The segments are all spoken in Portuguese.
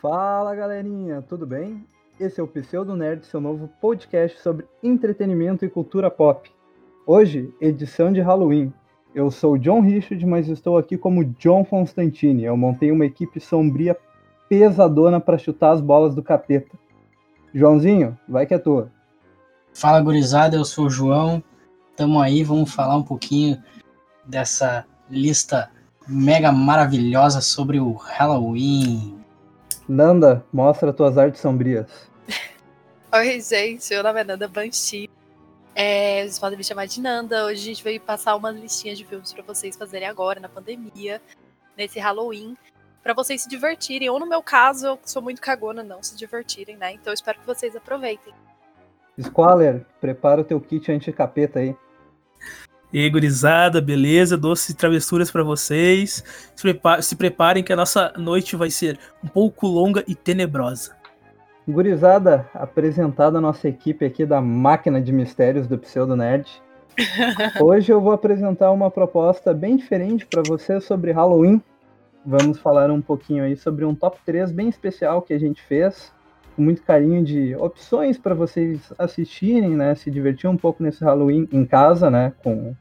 Fala galerinha, tudo bem? Esse é o Pseudo Nerd, seu novo podcast sobre entretenimento e cultura pop. Hoje, edição de Halloween. Eu sou John Richard, mas estou aqui como John Constantine. Eu montei uma equipe sombria pesadona para chutar as bolas do capeta. Joãozinho, vai que é tua. Fala gurizada, eu sou o João. Tamo aí, vamos falar um pouquinho dessa lista mega maravilhosa sobre o Halloween. Nanda, mostra tuas artes sombrias. Oi, gente, meu nome é Nanda Banshee. É, vocês podem me chamar de Nanda. Hoje a gente veio passar umas listinhas de filmes para vocês fazerem agora, na pandemia, nesse Halloween, para vocês se divertirem. Ou no meu caso, eu sou muito cagona, não se divertirem, né? Então eu espero que vocês aproveitem. Squaller, prepara o teu kit anti-capeta aí. E aí, gurizada, beleza? Doces e travessuras para vocês. Se, prepa se preparem que a nossa noite vai ser um pouco longa e tenebrosa. Gurizada, apresentada a nossa equipe aqui da máquina de mistérios do Pseudo Nerd. Hoje eu vou apresentar uma proposta bem diferente para vocês sobre Halloween. Vamos falar um pouquinho aí sobre um top 3 bem especial que a gente fez, com muito carinho de opções para vocês assistirem, né, se divertir um pouco nesse Halloween em casa, né, com,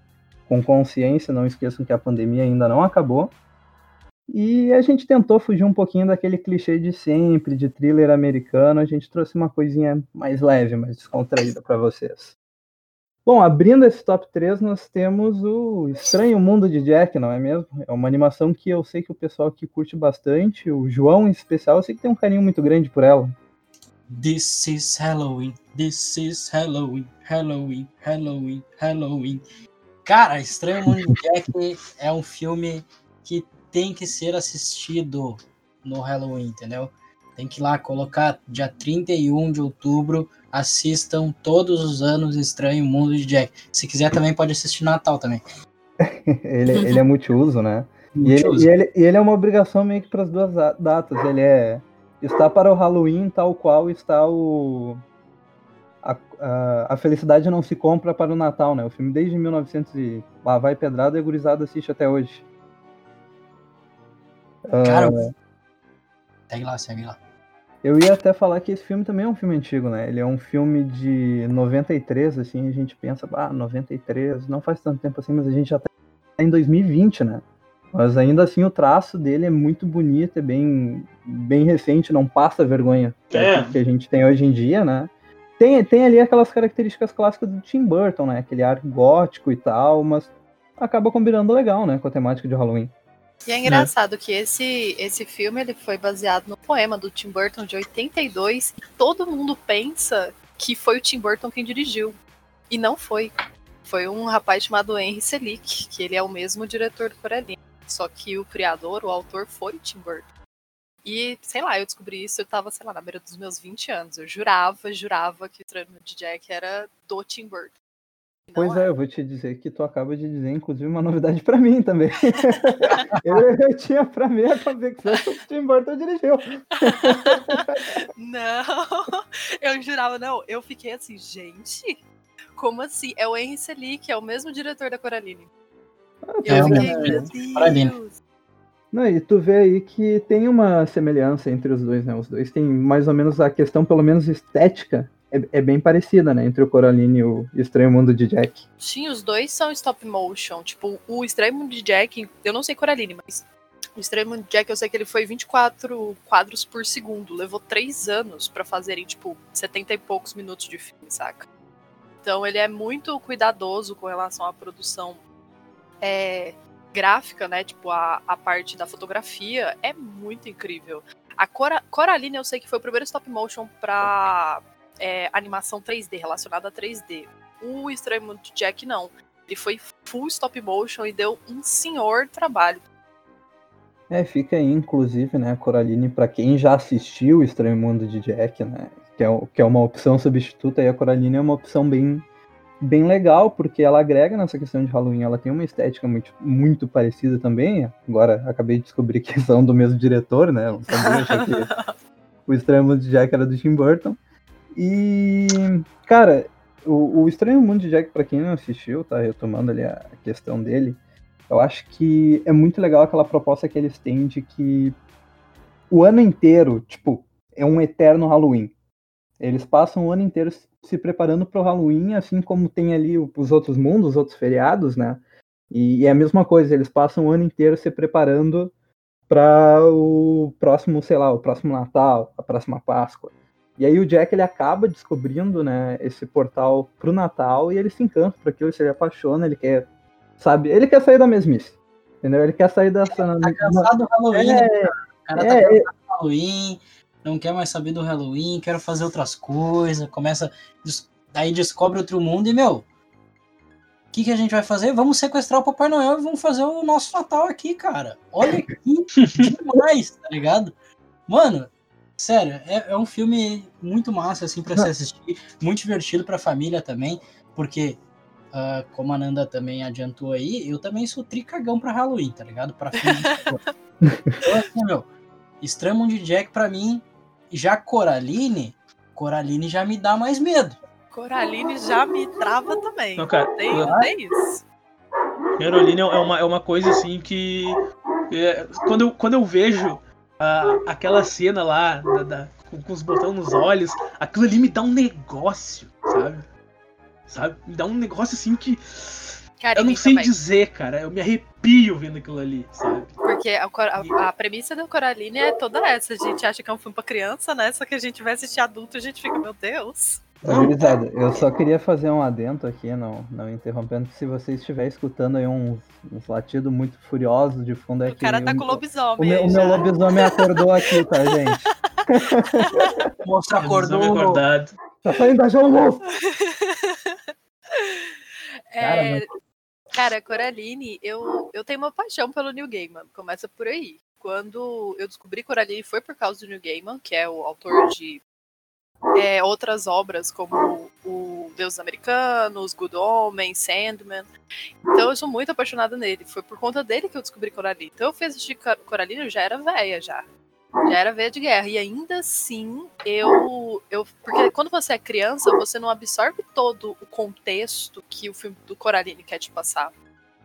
com consciência, não esqueçam que a pandemia ainda não acabou. E a gente tentou fugir um pouquinho daquele clichê de sempre, de thriller americano. A gente trouxe uma coisinha mais leve, mais descontraída para vocês. Bom, abrindo esse top 3, nós temos o Estranho Mundo de Jack, não é mesmo? É uma animação que eu sei que o pessoal aqui curte bastante. O João, em especial, eu sei que tem um carinho muito grande por ela. This is Halloween, this is Halloween, Halloween, Halloween, Halloween. Cara, Estranho Mundo de Jack é um filme que tem que ser assistido no Halloween, entendeu? Tem que ir lá colocar dia 31 de outubro, assistam todos os anos Estranho Mundo de Jack. Se quiser também pode assistir Natal também. ele, ele é multiuso, né? E ele, e, ele, e ele é uma obrigação meio que para as duas datas. Ele é está para o Halloween tal qual está o a, a, a, felicidade não se compra para o Natal, né? O filme desde 1900 e lá vai pedrada e a gurizada assiste até hoje. Cara, uh, segue lá, segue lá. Eu ia até falar que esse filme também é um filme antigo, né? Ele é um filme de 93, assim, a gente pensa, ah, 93, não faz tanto tempo assim, mas a gente já tá em 2020, né? Mas ainda assim o traço dele é muito bonito, é bem, bem recente, não passa vergonha é. que a gente tem hoje em dia, né? Tem, tem ali aquelas características clássicas do Tim Burton, né? Aquele ar gótico e tal, mas acaba combinando legal, né? Com a temática de Halloween. E é engraçado é. que esse, esse filme ele foi baseado no poema do Tim Burton de 82 e todo mundo pensa que foi o Tim Burton quem dirigiu. E não foi. Foi um rapaz chamado Henry Selick, que ele é o mesmo diretor do Coraline. Só que o criador, o autor, foi o Tim Burton. E, sei lá, eu descobri isso, eu tava, sei lá, na beira dos meus 20 anos. Eu jurava, jurava que o Treino de Jack era do Tim Burton. Pois é, eu vou te dizer que tu acaba de dizer, inclusive, uma novidade para mim também. eu, eu, tinha para mim a convicção que o Tim Burton dirigiu. não, eu jurava, não. Eu fiquei assim, gente, como assim? É o Henry Selick, é o mesmo diretor da Coraline. Ah, eu fiquei, é, meu Deus. Não, e tu vê aí que tem uma semelhança entre os dois, né? Os dois têm mais ou menos a questão, pelo menos estética, é, é, bem parecida, né? Entre o Coraline e o Estranho Mundo de Jack. Sim, os dois são stop motion. Tipo, o Estranho Mundo de Jack, eu não sei Coraline, mas o Estranho Mundo de Jack, eu sei que ele foi 24 quadros por segundo. Levou três anos para fazerem, tipo, 70 e poucos minutos de filme, saca? Então ele é muito cuidadoso com relação à produção é, gráfica, né? Tipo, a, a parte da fotografia é muito incrível. A Cora, Coraline eu sei que foi o primeiro stop motion pra é, animação 3D, relacionada a 3D. O Estranho Mundo de Jack não. Ele foi full stop motion e deu um senhor trabalho. É, fica aí, inclusive, né, Coraline, para quem já assistiu o Estranho Mundo de Jack, né, que é, que é uma opção substituta, e a Coraline é uma opção bem, bem legal, porque ela agrega nessa questão de Halloween, ela tem uma estética muito, muito parecida também, agora acabei de descobrir que são do mesmo diretor, né, eu sabia que o Estranho Mundo de Jack era do Tim Burton, e, cara, o, o Estranho Mundo de Jack, para quem não assistiu, tá? Retomando ali a questão dele, eu acho que é muito legal aquela proposta que eles têm de que o ano inteiro, tipo, é um eterno Halloween. Eles passam o ano inteiro se preparando para o Halloween, assim como tem ali os outros mundos, os outros feriados, né? E, e é a mesma coisa, eles passam o ano inteiro se preparando para o próximo, sei lá, o próximo Natal, a próxima Páscoa. E aí o Jack ele acaba descobrindo, né, esse portal pro Natal e ele se encanta por aquilo, ele apaixona, ele quer, sabe, ele quer sair da mesmice. Entendeu? Ele quer sair dessa. Tá cansado do Halloween, é, né, O cara tá é, cansado do Halloween, não quer mais saber do Halloween, quer fazer outras coisas, começa. Aí descobre outro mundo e, meu, o que, que a gente vai fazer? Vamos sequestrar o Papai Noel e vamos fazer o nosso Natal aqui, cara. Olha que demais, tá ligado? Mano, sério, é, é, um filme muito massa, assim, pra se assistir, muito divertido pra família também, porque Uh, como a Nanda também adiantou aí, eu também sou tricagão pra Halloween, tá ligado? Pra filme Então, assim, meu, Estranho de Jack pra mim, já Coraline, Coraline já me dá mais medo. Coraline já me trava também. Não, cara, tem, eu... tem isso. Caroline é uma, é uma coisa assim que. É, quando, eu, quando eu vejo uh, aquela cena lá da, da, com, com os botões nos olhos, aquilo ali me dá um negócio, sabe? sabe? Me dá um negócio assim que. eu não sei também. dizer, cara. Eu me arrepio vendo aquilo ali, sabe? Porque a, a, a, premissa do Coraline é toda essa. A gente acha que é um filme pra criança, né? Só que a gente vai assistir adulto e a gente fica, meu Deus. Gurizada, eu só queria fazer um adento aqui, não, não interrompendo, se você estiver escutando aí uns, uns latidos muito furiosos de fundo é o cara tá com lobisomem. O, meu, o meu lobisomem acordou aqui, tá, gente? Moço acordou. Acordado. Tá saindo da almoço. É, cara, Coraline, eu, eu tenho uma paixão pelo Neil Gaiman. Começa por aí. Quando eu descobri Coraline foi por causa do Neil Gaiman, que é o autor de é, outras obras como o Deus Americanos, Good Homens, Sandman. Então eu sou muito apaixonada nele. Foi por conta dele que eu descobri Coraline. Então eu fui assistir Coraline, eu já era velha já. Já era veia de guerra. E ainda assim, eu, eu. Porque quando você é criança, você não absorve todo o contexto que o filme do Coraline quer te passar.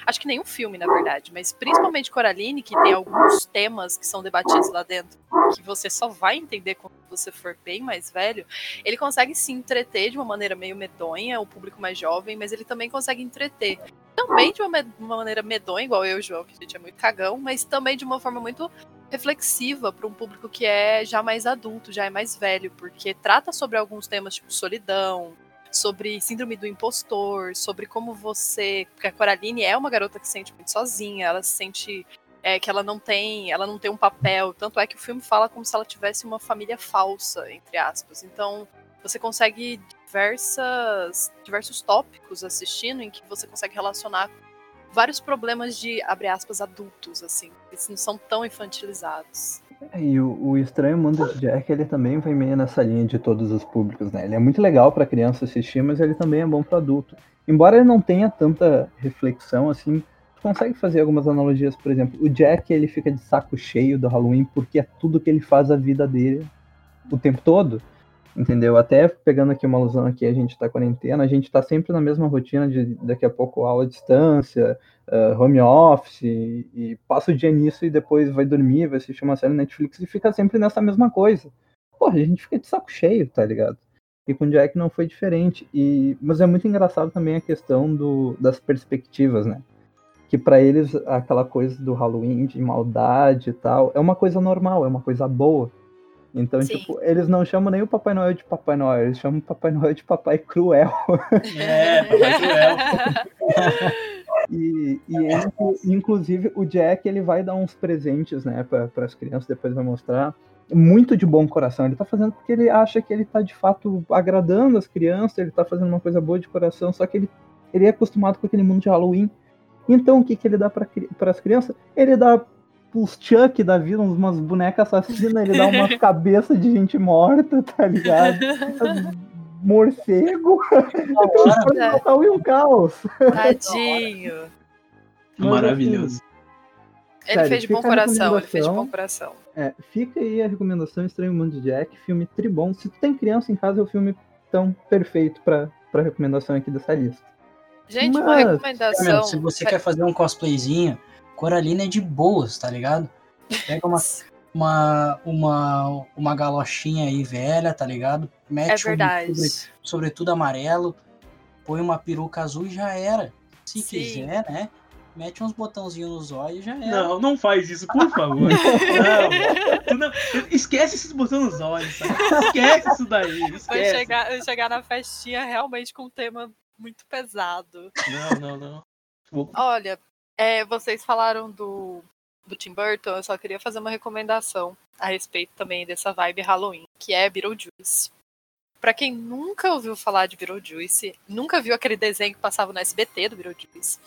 Acho que nenhum filme, na verdade, mas principalmente Coraline, que tem alguns temas que são debatidos lá dentro, que você só vai entender quando você for bem mais velho. Ele consegue se entreter de uma maneira meio medonha, o público mais jovem, mas ele também consegue entreter. Também de uma, uma maneira medonha, igual eu e o João, que a gente é muito cagão, mas também de uma forma muito reflexiva para um público que é já mais adulto, já é mais velho, porque trata sobre alguns temas tipo solidão, sobre síndrome do impostor, sobre como você, porque a Coraline é uma garota que se sente muito sozinha, ela se sente é, que ela não tem, ela não tem um papel, tanto é que o filme fala como se ela tivesse uma família falsa, entre aspas. Então, você consegue diversas diversos tópicos assistindo em que você consegue relacionar vários problemas de, abre aspas, adultos, assim. Eles não são tão infantilizados. É, e o, o, Estranho Mundo de Jack, ele também vai meio nessa linha de todos os públicos, né? Ele é muito legal para criança assistir, mas ele também é bom para adulto. Embora ele não tenha tanta reflexão, assim, tu consegue fazer algumas analogias, por exemplo, o Jack, ele fica de saco cheio do Halloween porque é tudo que ele faz a vida dele o tempo todo entendeu? Até pegando aqui uma alusão aqui, a gente tá quarentena, a gente tá sempre na mesma rotina de daqui a pouco aula à distância, uh, home office, e, passa o dia nisso e depois vai dormir, vai assistir uma série Netflix e fica sempre nessa mesma coisa. Porra, a gente fica de saco cheio, tá ligado? E com Jack não foi diferente. E, mas é muito engraçado também a questão do, das perspectivas, né? Que para eles aquela coisa do Halloween, de maldade e tal, é uma coisa normal, é uma coisa boa então, Sim. tipo, eles não chamam nem o Papai Noel de Papai Noel, eles chamam o Papai Noel de Papai Cruel. É, Papai Cruel. e, e ele, inclusive, o Jack, ele vai dar uns presentes, né, para as crianças, depois vai mostrar. Muito de bom coração. Ele tá fazendo porque ele acha que ele tá, de fato, agradando as crianças, ele tá fazendo uma coisa boa de coração, só que ele, ele é acostumado com aquele mundo de Halloween. Então, o que, que ele dá para as crianças? Ele dá os Chuck da vida, umas bonecas assassinas, ele dá umas cabeças de gente morta, tá ligado? Morcego. E um caos. Tadinho. Maravilhoso. Ele Sério, fez de bom coração, ele fez de bom coração. É, fica aí a recomendação Estranho Mundo de Jack, filme tribom. Se tu tem criança em casa, é o filme tão perfeito pra, pra recomendação aqui dessa lista. Gente, Mas, uma recomendação. Se você quer fazer um cosplayzinho, Coraline é de boas, tá ligado? Pega uma, uma, uma, uma galochinha aí velha, tá ligado? Mete É um verdade. sobre- sobretudo amarelo, põe uma peruca azul e já era. Se Sim. quiser, né? Mete uns botãozinhos nos olhos e já era. Não, não faz isso, por favor. não, não- esquece esses botões nos olhos, sabe? Esquece isso daí, Vai esquece. chegar, vai chegar na festinha realmente com um tema muito pesado. Não, não, não. Vou- Olha, é, vocês falaram do, do Tim Burton, eu só queria fazer uma recomendação a respeito também dessa vibe Halloween, que é Beetlejuice. Pra quem nunca ouviu falar de Beetlejuice, nunca viu aquele desenho que passava no SBT do Beetlejuice,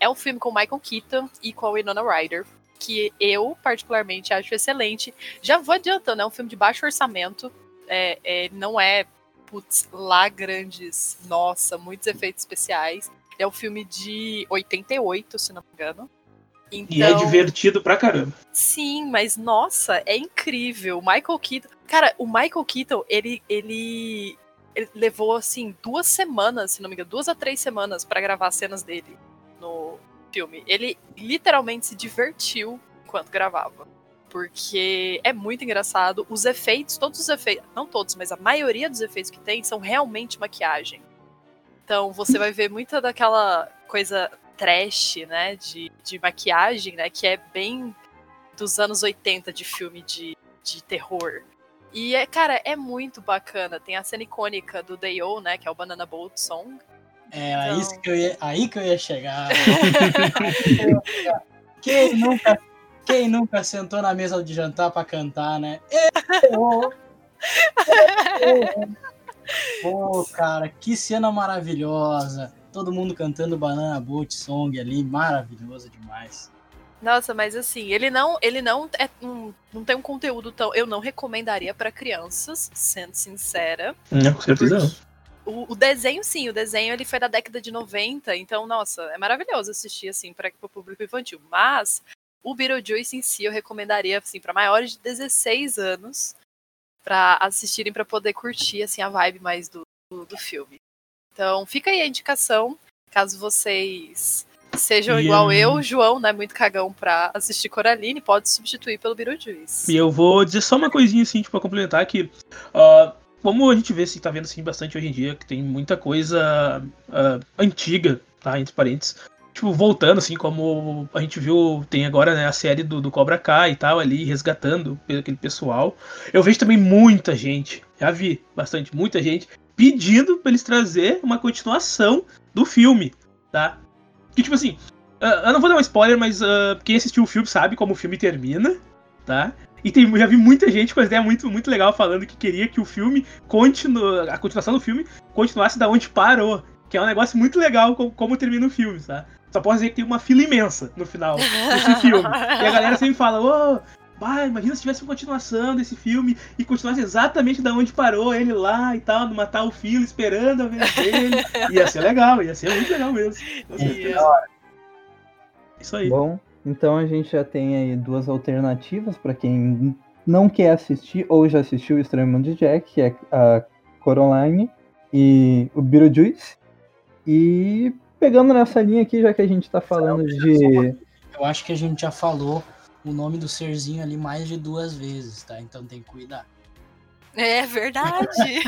é um filme com Michael Keaton e com a Winona Ryder, que eu particularmente acho excelente. Já vou adiantando, é um filme de baixo orçamento, é, é, não é, putz, lá grandes, nossa, muitos efeitos especiais. É um filme de 88, se não me engano. Então, E é divertido pra caramba. Sim, mas nossa, é incrível. O Michael Keaton. Cara, o Michael Keaton, ele, ele, ele levou assim duas semanas, se não me engano, duas a três semanas pra gravar as cenas dele no filme. Ele literalmente se divertiu enquanto gravava. Porque é muito engraçado. Os efeitos, todos os efeitos, não todos, mas a maioria dos efeitos que tem são realmente maquiagem. Então você vai ver muita daquela coisa trash, né, de, de maquiagem, né, que é bem dos anos 80 de filme de, de terror. E, é, cara, é muito bacana. Tem a cena icônica do Day-O, né, que é o Banana Boat Song. É aí, Então- isso que eu ia, aí que eu ia chegar. quem, nunca, quem nunca sentou na mesa de jantar pra cantar, né? Eu! Eu! Pô, cara, que cena maravilhosa. Todo mundo cantando Banana Boat Song ali, maravilhoso demais. Nossa, mas assim, ele não, ele não é um, não tem um conteúdo tão, eu não recomendaria pra crianças, sendo sincera. Não, com certeza não. O, o desenho, sim, o desenho ele foi da década de 90, então, nossa, é maravilhoso assistir, assim, para o público infantil. Mas o Beetlejuice em si eu recomendaria, assim, para maiores de 16 anos, para assistirem, para poder curtir, assim, a vibe mais do, do, do filme. Então, fica aí a indicação, caso vocês sejam igual eu, João, né, muito cagão pra assistir Coraline, pode substituir pelo Beetlejuice. E eu vou dizer só uma coisinha assim, tipo, pra complementar que. ah, como a gente vê, assim, tá vendo assim bastante hoje em dia, que tem muita coisa ah, antiga, tá? Entre parênteses. Tipo, voltando, assim, como a gente viu, tem agora né, a série do, do Cobra Kai e tal, ali, resgatando aquele pessoal. Eu vejo também muita gente, já vi bastante, muita gente, pedindo pra eles trazer uma continuação do filme, tá? Que, tipo assim, ah, eu não vou dar um spoiler, mas ah, quem assistiu o filme sabe como o filme termina, tá? E tem, já vi muita gente com a ideia muito, muito legal falando que queria que o filme continue, a continuação do filme continuasse da onde parou. Que é um negócio muito legal como, como termina o filme, tá? Só posso dizer que tem uma fila imensa no final desse filme. E a galera sempre fala, ô, bah, imagina se tivesse uma continuação desse filme e continuasse exatamente da onde parou ele lá e tal, numa tal fila, esperando a vez dele. Ia ser legal, ia ser muito legal mesmo. Com certeza. Isso aí. Bom, então a gente já tem aí duas alternativas para quem não quer assistir ou já assistiu o Estranho Mundo de Jack, que é a Coraline e o Beetlejuice. E pegando nessa linha aqui, já que a gente tá falando de. Eu acho que a gente já falou o nome do serzinho ali mais de duas vezes, tá? Então tem que cuidar. É verdade.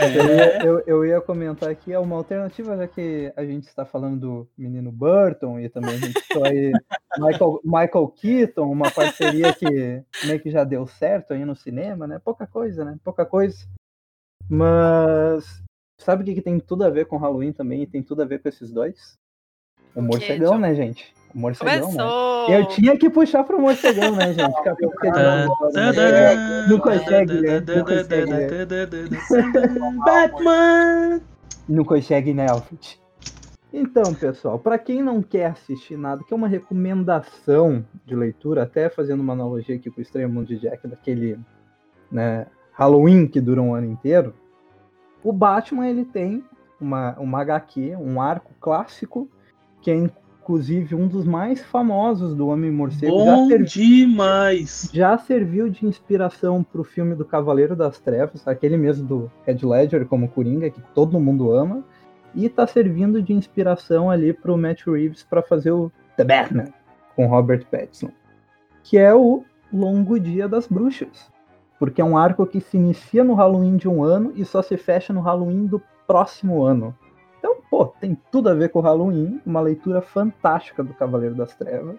Eu ia, eu, eu ia comentar aqui, é uma alternativa, já que a gente está falando do menino Burton e também a gente citou aí Michael, Michael Keaton, uma parceria que meio que já deu certo aí no cinema, né? Pouca coisa, né? Pouca coisa. Mas sabe o que, que tem tudo a ver com Halloween também e tem tudo a ver com esses dois? O morcegão, né, gente? O morcegão, né? Começou. Eu tinha que puxar pro morcegão, né, gente? Não- Não consegue, né? Não consegue, né? Batman! Não consegue, né, Alfred? Então, pessoal, para quem não quer assistir nada, que é uma recomendação de leitura, até fazendo uma analogia aqui com o Estranho Mundo de Jack, daquele né, Halloween que dura um ano inteiro, o Batman ele tem uma, uma HQ, um arco clássico, que é inclusive um dos mais famosos do Homem-Morcego. Já Bom servi- demais! já serviu de inspiração pro filme do Cavaleiro das Trevas, aquele mesmo do Red Ledger como Coringa, que todo mundo ama, e tá servindo de inspiração ali pro Matt Reeves para fazer o The Batman com Robert Pattinson, que é o Longo Dia das Bruxas. Porque é um arco que se inicia no Halloween de um ano e só se fecha no Halloween do próximo ano. Então, pô, tem tudo a ver com o Halloween, uma leitura fantástica do Cavaleiro das Trevas.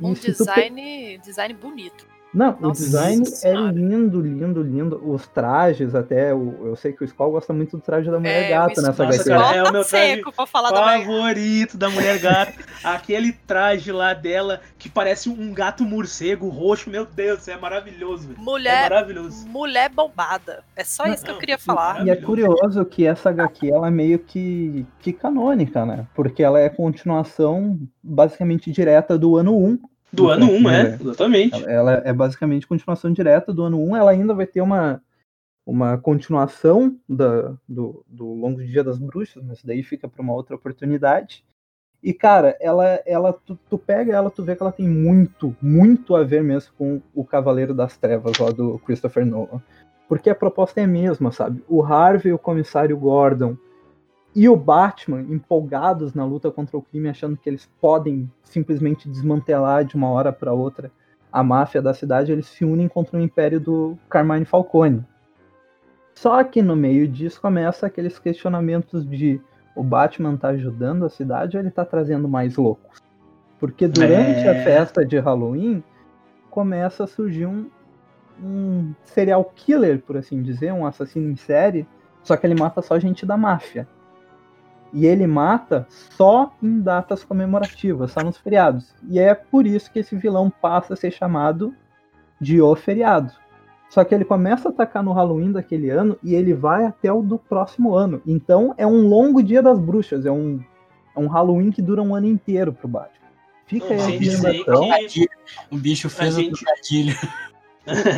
Um pe- design, design bonito. Não, o Nossa design é Senhora. lindo, lindo, lindo. Os trajes, até. o- eu sei que o Skull gosta muito do traje da mulher É, gata o nessa HQ. cara, é o meu traje seco pra falar da mulher. favorito da mulher gata. Aquele traje lá dela que parece um gato morcego roxo, meu Deus, isso é maravilhoso. É Mulher, maravilhoso. mulher bombada. É só isso que eu queria falar. E é curioso que essa HQ ela é meio que, que canônica, né? Porque ela é continuação basicamente direta do ano 1. Do ano 1, um, é, exatamente. Ela é basicamente continuação direta do ano 1. Ela ainda vai ter uma, uma continuação da, do, do Longo Dia das Bruxas, mas daí fica para uma outra oportunidade. E, cara, ela, ela tu, tu pega ela, tu vê que ela tem muito, muito a ver mesmo com o Cavaleiro das Trevas lá do Christopher Nolan. Porque a proposta é a mesma, sabe? O Harvey, o comissário Gordon e o Batman empolgados na luta contra o crime, achando que eles podem simplesmente desmantelar de uma hora para outra a máfia da cidade, eles se unem contra o império do Carmine Falcone. Só que no meio disso começa aqueles questionamentos de o Batman tá ajudando a cidade ou ele tá trazendo mais loucos? Porque durante É. a festa de Halloween começa a surgir um, um serial killer, por assim dizer, um assassino em série, só que ele mata só gente da máfia. E ele mata só em datas comemorativas, só nos feriados. E é por isso que esse vilão passa a ser chamado de O Feriado. Só que ele começa a atacar no Halloween daquele ano e ele vai até o do próximo ano. Então é um longo dia das bruxas, é um, é um Halloween que dura um ano inteiro pro Batman. Fica aí a recomendação. que O bicho fez A o gente- trocadilho.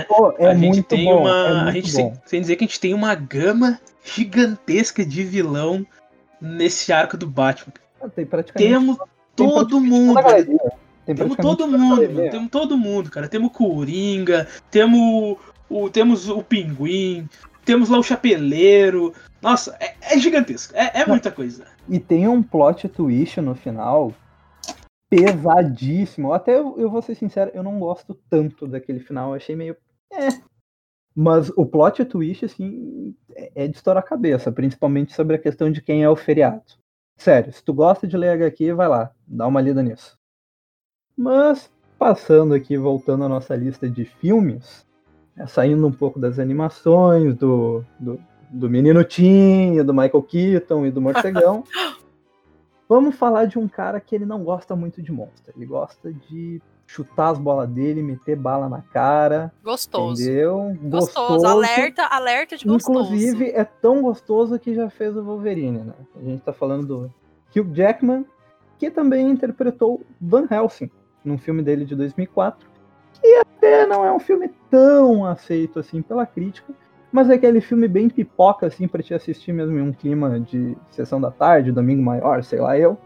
Pô, é a gente muito tem bom. uma. é a muito gente bom. sem dizer que a gente tem uma gama gigantesca de vilão nesse arco do Batman. Ah, Tem praticamente Temos tem todo praticamente mundo. Tem Temos todo mundo, mano. Temos todo mundo, cara. Temos o Coringa, temos o, temos o Pinguim, temos lá o Chapeleiro. Nossa, é, é gigantesco. É, é muita coisa. E tem um plot twist no final pesadíssimo. Até eu, eu vou ser sincero, eu não gosto tanto daquele final. Eu achei meio. É. Mas o plot twist, assim, é é de estourar a cabeça, principalmente sobre a questão de quem é o feriado. Sério, se tu gosta de ler HQ, vai lá, dá uma lida nisso. Mas, passando aqui, voltando à nossa lista de filmes, é, saindo um pouco das animações, do, do, do Menino Tim, do Michael Keaton e do Morcegão. Vamos falar de um cara que ele não gosta muito de monstro. Ele gosta de chutar as bolas dele, meter bala na cara, Gostoso. entendeu? Gostoso. Alerta, alerta de gostoso. Inclusive, é tão gostoso que já fez o Wolverine, né? A gente tá falando do Hugh Jackman, que também interpretou Van Helsing, num filme dele de 2004, que até não é um filme tão aceito assim pela crítica, mas é aquele filme bem pipoca, assim, pra te assistir mesmo em um clima de sessão da tarde, domingo maior, sei lá eu.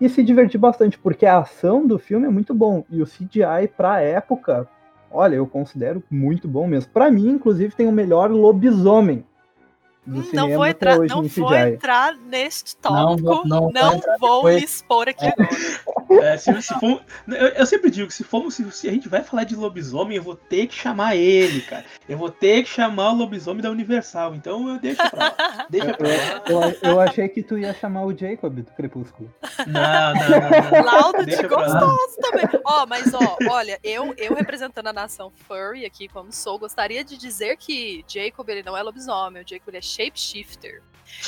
E se divertir bastante, porque a ação do filme é muito bom. E o CGI pra época, olha, eu considero muito bom mesmo. Pra mim, inclusive, tem o melhor lobisomem Não vou entrar, hoje não em vou entrar neste Não tópico. vou- não Não, vou depois. me expor aqui agora. É, se, se for- eu, eu sempre digo que se, formos, se, se a gente vai falar de lobisomem, eu vou ter que chamar ele, cara. Eu vou ter que chamar o lobisomem da Universal. Então eu deixo pra lá. Deixa pra lá. Eu, eu achei que tu ia chamar o Jacob do Crepúsculo. Não, não, não. não. Lauda de gostoso também. Ó, mas ó, olha, eu, eu representando a nação furry aqui como sou, gostaria de dizer que Jacob ele não é lobisomem, o Jacob ele é shapeshifter.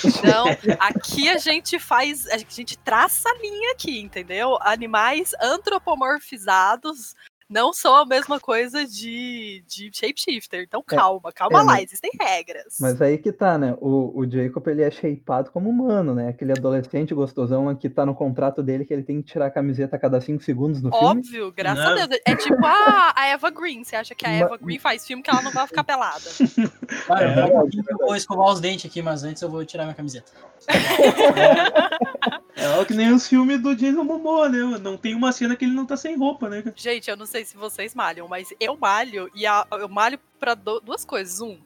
Então, aqui a gente faz, a gente traça a linha aqui, entendeu? Animais antropomorfizados não são a mesma coisa de, de shapeshifter. Então calma, calma É, lá, mas- existem regras. Mas aí que tá, né? O, o Jacob, ele é shapeado como humano, né? Aquele adolescente gostosão que tá no contrato dele que ele tem que tirar a camiseta a cada 5 segundos no filme. Óbvio, graças Não. a Deus. É tipo a, a Eva Green. Você acha que a Eva Green faz filme que ela não vai ficar pelada? Cara, É, eu, vou, eu vou escovar os dentes aqui, mas antes eu vou tirar minha camiseta. É que nem os filmes do Jason Momoa, né? Não tem uma cena que ele não tá sem roupa, né? Gente, eu não sei se vocês malham, mas eu malho e a- eu malho pra du- duas coisas. Um,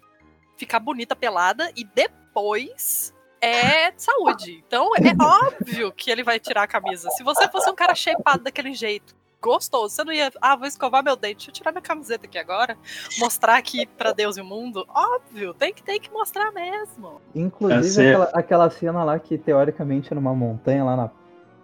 ficar bonita pelada e depois é saúde. Então é óbvio que ele vai tirar a camisa. Se você fosse um cara shapeado daquele jeito, gostoso. Você não ia, ah, vou escovar meu dente, deixa eu tirar minha camiseta aqui agora, mostrar aqui pra Deus e o mundo. Óbvio, tem que, tem que mostrar mesmo. Inclusive, aquela, aquela cena lá que teoricamente é numa montanha lá na.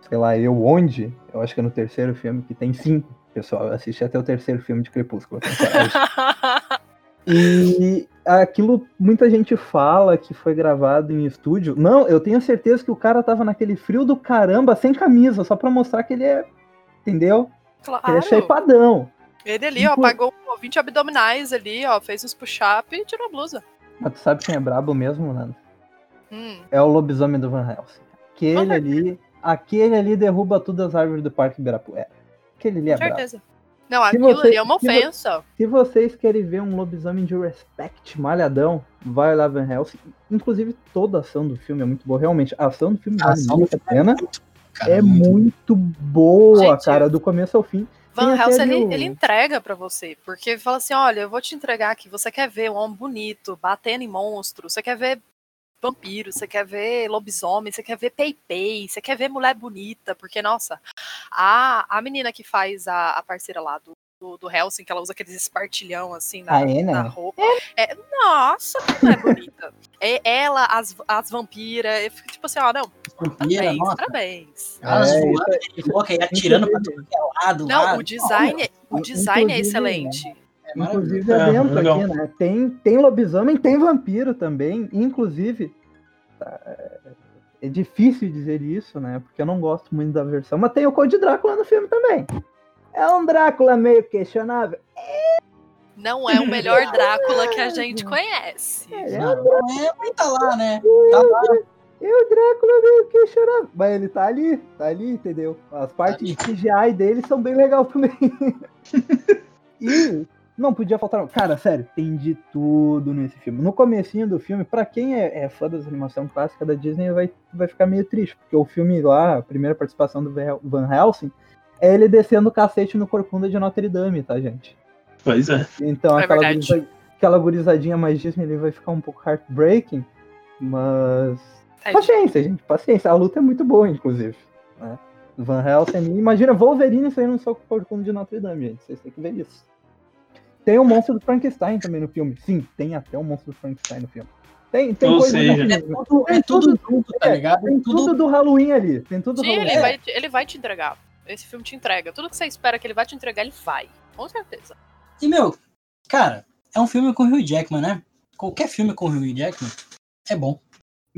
Sei lá, eu onde? Eu acho que é no terceiro filme, que tem cinco. Pessoal, eu assisti até o terceiro filme de Crepúsculo. E aquilo muita gente fala que foi gravado em estúdio. Não, eu tenho certeza que o cara tava naquele frio do caramba, sem camisa, só pra mostrar que ele é. Entendeu? Claro. Ele é shapeadão. Ele ali, ó, Inclu- pagou 20 abdominais ali, ó, fez uns push-up e tirou a blusa. Mas tu sabe quem é brabo mesmo, Nando? Hum. É o lobisomem do Van Helsing. Aquele certeza. ali. Aquele ali derruba todas as árvores do Parque Ibirapuera. Aquele ali é Com brabo. certeza. Não, Se aquilo você- ali é uma ofensa. Se vocês querem ver um lobisomem de respect malhadão, vai lá Van Helsing. Inclusive, toda a ação do filme é muito boa. Realmente, a ação do filme A vale ação muito a pena. Cara, É muito boa, Gente, cara, do começo ao fim. Van Helsing, ele, ele entrega pra você, porque ele fala assim, olha, eu vou te entregar aqui, você quer ver um homem bonito, batendo em monstros, você quer ver vampiro, você quer ver lobisomem, você quer ver pei-pei, você quer ver mulher bonita, porque, nossa, a, a menina que faz a, a parceira lá do, do, do Helsing, que ela usa aqueles espartilhão, assim, na, A Anna? na roupa, é, nossa, como é bonita. É ela, as, as vampiras, eu fico tipo assim, ó, não, vampira, parabéns, nossa. parabéns. Elas É, voando de louca e atirando que é lado. Não, lá. o design, é- o design é inclusive, excelente. É. Inclusive, É, é dentro aqui, né? Tem, tem lobisomem, tem vampiro também. Inclusive, tá, é difícil dizer isso, né? Porque eu não gosto muito da versão. Mas tem o Conde Drácula no filme também. É um Drácula meio questionável. Não é o melhor Drácula que a gente conhece. É, Não, não é, tá lá, né? Tá lá. É o Drácula meio questionável. Mas ele tá ali, tá ali, entendeu? As partes de CGI dele são bem legais também. e não podia faltar. Cara, sério, tem de tudo nesse filme. No comecinho do filme, pra quem é, é fã das animação clássica da Disney, vai, vai ficar meio triste, porque o filme lá, a primeira participação do Van- Helsing, é ele descendo o cacete no corcunda de Notre Dame, tá, gente? Pois é. Então É aquela, verdade. gurisa- aquela gurizadinha mais Disney ele vai ficar um pouco heartbreaking, mas. É, Paciência, gente, paciência. A luta é muito boa, inclusive. Né? Van Helsing, imagina Wolverine saindo no soco corcunda de Notre Dame, gente. Vocês têm que ver isso. Tem o monstro do Frankenstein também no filme. Sim, tem até o monstro do Frankenstein no filme. Tem, tem Ou coisa seja, É tudo, é Tem tudo junto, tá é, ligado? Tem tudo tudo do Halloween ali. Tem tudo do Sim, Halloween. ele vai, te- ele vai te entregar. Esse filme te entrega. Tudo que você espera que ele vai te entregar, ele vai. Com certeza. E, meu, cara, é um filme com o Hugh Jackman, né? Qualquer filme com o Hugh Jackman é bom.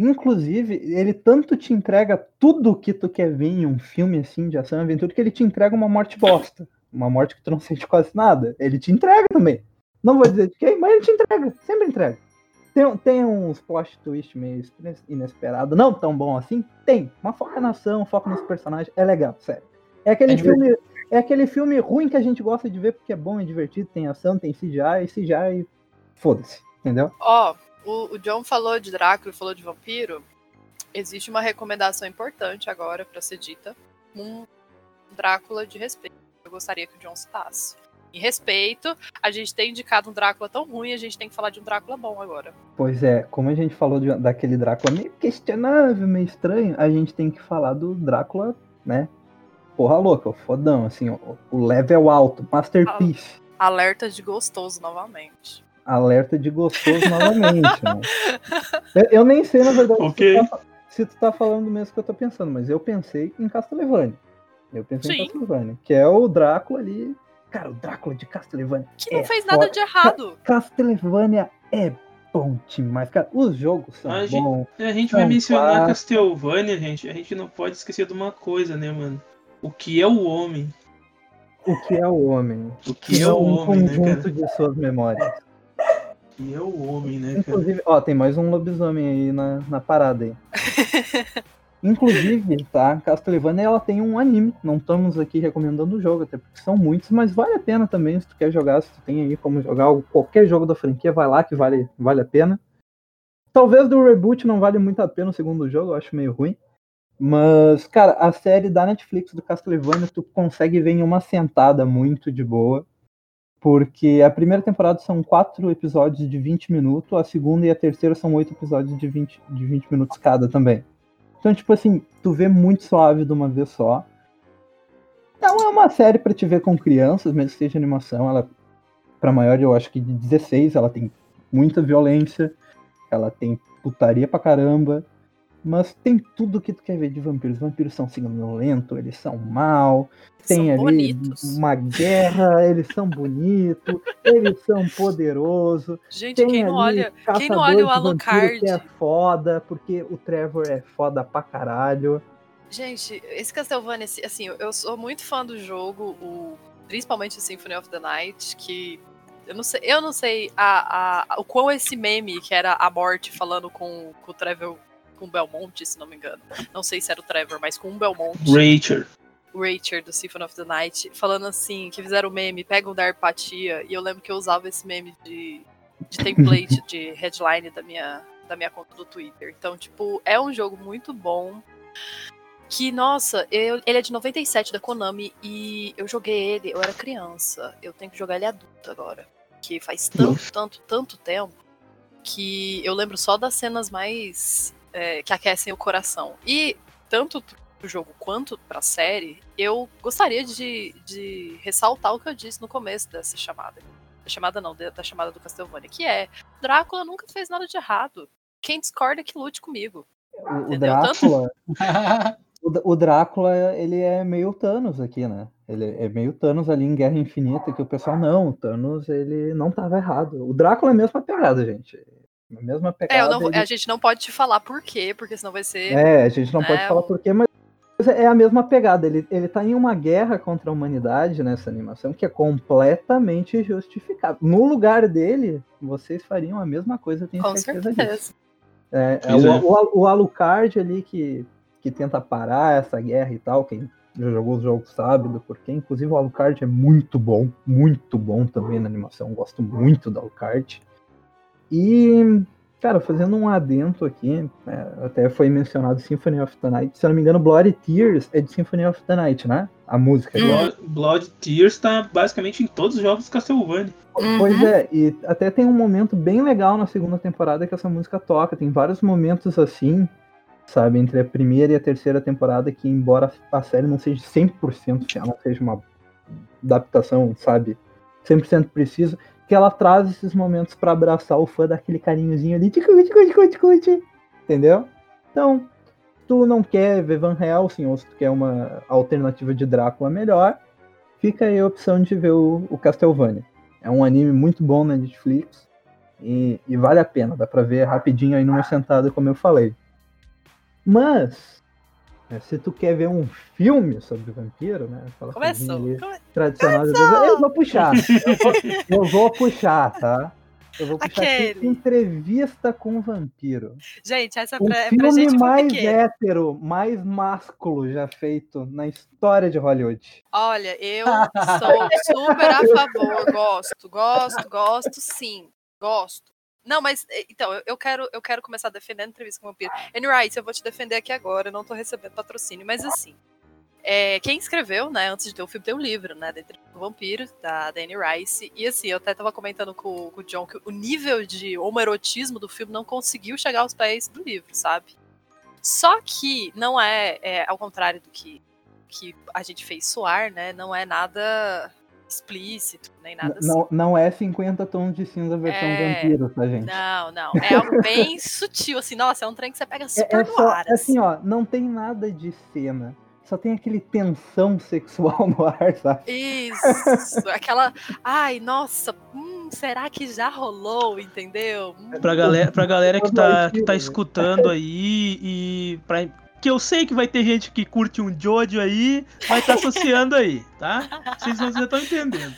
Inclusive, ele tanto te entrega tudo que tu quer ver em um filme assim de ação e aventura que ele te entrega uma morte bosta. Uma morte que tu não sente quase nada. Ele te entrega também. Não vou dizer de quem, mas ele te entrega. Sempre entrega. Tem, tem uns plot twist meio ines- inesperado. Não tão bom assim? Tem. Mas foca na ação, foca nos personagens. É legal, sério. É aquele É filme. É aquele filme ruim que a gente gosta de ver porque é bom, é divertido, tem ação, tem CGI, e CGI. Foda-se, entendeu? Ó, o, o John falou de Drácula e falou de vampiro. Existe uma recomendação importante agora pra ser dita. Um Drácula de respeito. Eu gostaria que o John citasse. Em respeito, a gente tem indicado um Drácula tão ruim, a gente tem que falar de um Drácula bom agora. Pois é, como a gente falou de- daquele Drácula meio questionável, meio estranho, a gente tem que falar do Drácula, né? Porra louca, o fodão, assim, o, o level alto, masterpiece. Alerta de gostoso novamente. Alerta de gostoso novamente, né? Eu, eu nem sei, na verdade, Ok. se, tu tá, se tu tá falando do mesmo que eu tô pensando, mas eu pensei em Castlevania. Eu pensei Sim. em Castlevania, que é o Drácula ali. Cara, o Drácula de Castlevania. Que não É fez nada foda. de errado. Castlevania é bom demais, cara. Os jogos são A gente- bons. A gente vai Não, mencionar claro. Castlevania, gente. A gente não pode esquecer de uma coisa, né, mano? O que é o homem? O que é o homem? O que é o um homem, né, conjunto cara? de suas memórias. Que é o homem, né, cara? Inclusive, ó, tem mais um lobisomem aí na, na parada aí. Inclusive, tá? Castlevania ela tem um anime. Não estamos aqui recomendando o jogo, até porque são muitos, mas vale a pena também se tu quer jogar, se tu tem aí como jogar qualquer jogo da franquia, vai lá que vale, vale a pena. Talvez do reboot não vale muito a pena o segundo jogo, eu acho meio ruim. Mas, cara, a série da Netflix do Castlevania tu consegue ver em uma sentada muito de boa. Porque a primeira temporada são quatro episódios de 20 minutos, a segunda e a terceira são oito episódios de 20, de 20 minutos cada também. Então, tipo assim, tu vê muito suave de uma vez só. Não é uma série para te ver com crianças, mesmo que seja animação. Ela, para maior, eu acho que de 16, ela tem muita violência, ela tem putaria pra caramba, mas tem tudo que tu quer ver de vampiros. Os vampiros são sanguinolentos, eles são mal, tem São ali bonitos. uma guerra, eles são bonitos, eles são poderosos. Gente, Tem quem não olha, quem não olha o Alucard. Que é foda, porque o Trevor é foda pra caralho. Gente, esse Castlevania, assim, eu- sou muito fã do jogo, o, principalmente o Symphony of the Night, que eu não sei, eu não sei a, a- o quão esse meme que era a morte falando com, com o Trevor, com o Belmonte, se não me engano. Não sei se era o Trevor, mas com o Belmonte. Rachel. Rachel do Symphony of the Night, falando assim, que fizeram o meme, pegam da empatia, e eu lembro que eu usava esse meme de, de template, de headline da minha, da minha conta do Twitter. Então, tipo, é um jogo muito bom. Que, nossa, eu- ele é de 97 da Konami e eu joguei ele, eu era criança. Eu tenho que jogar ele adulto agora. Que faz tanto, tanto, tanto tempo que eu lembro só das cenas mais é, que aquecem o coração. E tanto pro jogo quanto pra série, eu gostaria de, de ressaltar o que eu disse no começo dessa chamada. Da chamada não, da da chamada do Castlevania, que é Drácula nunca fez nada de errado. Quem discorda que lute comigo. O, o? Drácula, o, D- o Drácula, ele é meio Thanos aqui, né? Ele é meio Thanos ali em Guerra Infinita, que o pessoal, não, o Thanos, ele não tava errado. O Drácula é a mesma pegada, gente. A mesma pegada. É, eu não ele- a gente não pode te falar por quê, porque senão vai ser. É, a gente não pode É, falar o- porquê, mas é a mesma pegada. Ele, ele tá em uma guerra contra a humanidade nessa animação que é completamente justificável. No lugar dele, vocês fariam a mesma coisa, tenho com certeza disso. certeza. É, é Pois o, é. o, o Alucard ali que, que tenta parar essa guerra e tal, quem já jogou os jogos sabe do porquê. Inclusive o Alucard é muito bom, muito bom também na animação, gosto muito do Alucard. E, cara, fazendo um adento aqui, é, até foi mencionado Symphony of the Night, se eu não me engano, Bloody Tears é de Symphony of the Night, né? A música. Agora. Blood, Blood Tears tá basicamente em todos os jogos do Castlevania. Pois Uhum. é, e até tem um momento bem legal na segunda temporada que essa música toca. Tem vários momentos assim, sabe, entre a primeira e a terceira temporada, que embora a série não seja 100% fiel, não seja uma adaptação, sabe, 100% preciso, que ela traz esses momentos pra abraçar o fã daquele carinhozinho ali, ticu, ticu, ticu, ticu, ticu, entendeu? Então, tu não quer ver Van Helsing, ou se tu quer uma alternativa de Drácula melhor, fica aí a opção de ver o, o Castlevania. É um anime muito bom na Netflix e, e vale a pena, dá pra ver rapidinho aí numa sentada, como eu falei. Mas, né, se tu quer ver um filme sobre vampiro, né? coisinha Começou. Come- tradicional, de Deus, eu vou puxar. Eu vou, eu vou puxar, tá? Eu vou puxar aqui Aquele. entrevista com o vampiro. Gente, essa é O pra, é pra filme com mais pequeno. hétero, mais másculo já feito na história de Hollywood. Olha, eu sou super a favor, gosto, gosto, gosto, sim, gosto. Não, mas então, eu- quero, eu quero começar defendendo a entrevista com o vampiro. Annie Rice, eu vou te defender aqui agora, eu não tô recebendo patrocínio, mas assim. é, quem escreveu, né, antes de ter o filme, tem um livro, né, da entrevista com o vampiro, da, da Annie Rice. E assim, eu até tava comentando com, com o John que o nível de homoerotismo do filme não conseguiu chegar aos pés do livro, sabe? Só que não é, é ao contrário do que que a gente fez soar, né? Não é nada explícito, nem nada assim. Não, não é 50 tons de cinza versão É, vampiro, tá, gente? Não, não. É algo bem sutil, assim. Nossa, é um trem que você pega É, super é no só, ar. é assim, ó, não tem nada de cena. Só tem aquele tensão sexual no ar, sabe? Isso, aquela. Ai, nossa, hum, será que já rolou, entendeu? Hum, Pra galera, pra galera que, tá, que tá Né? escutando aí e pra, que eu sei que vai ter gente que curte um Jojo aí, vai estar associando aí, tá? Vocês já estão entendendo.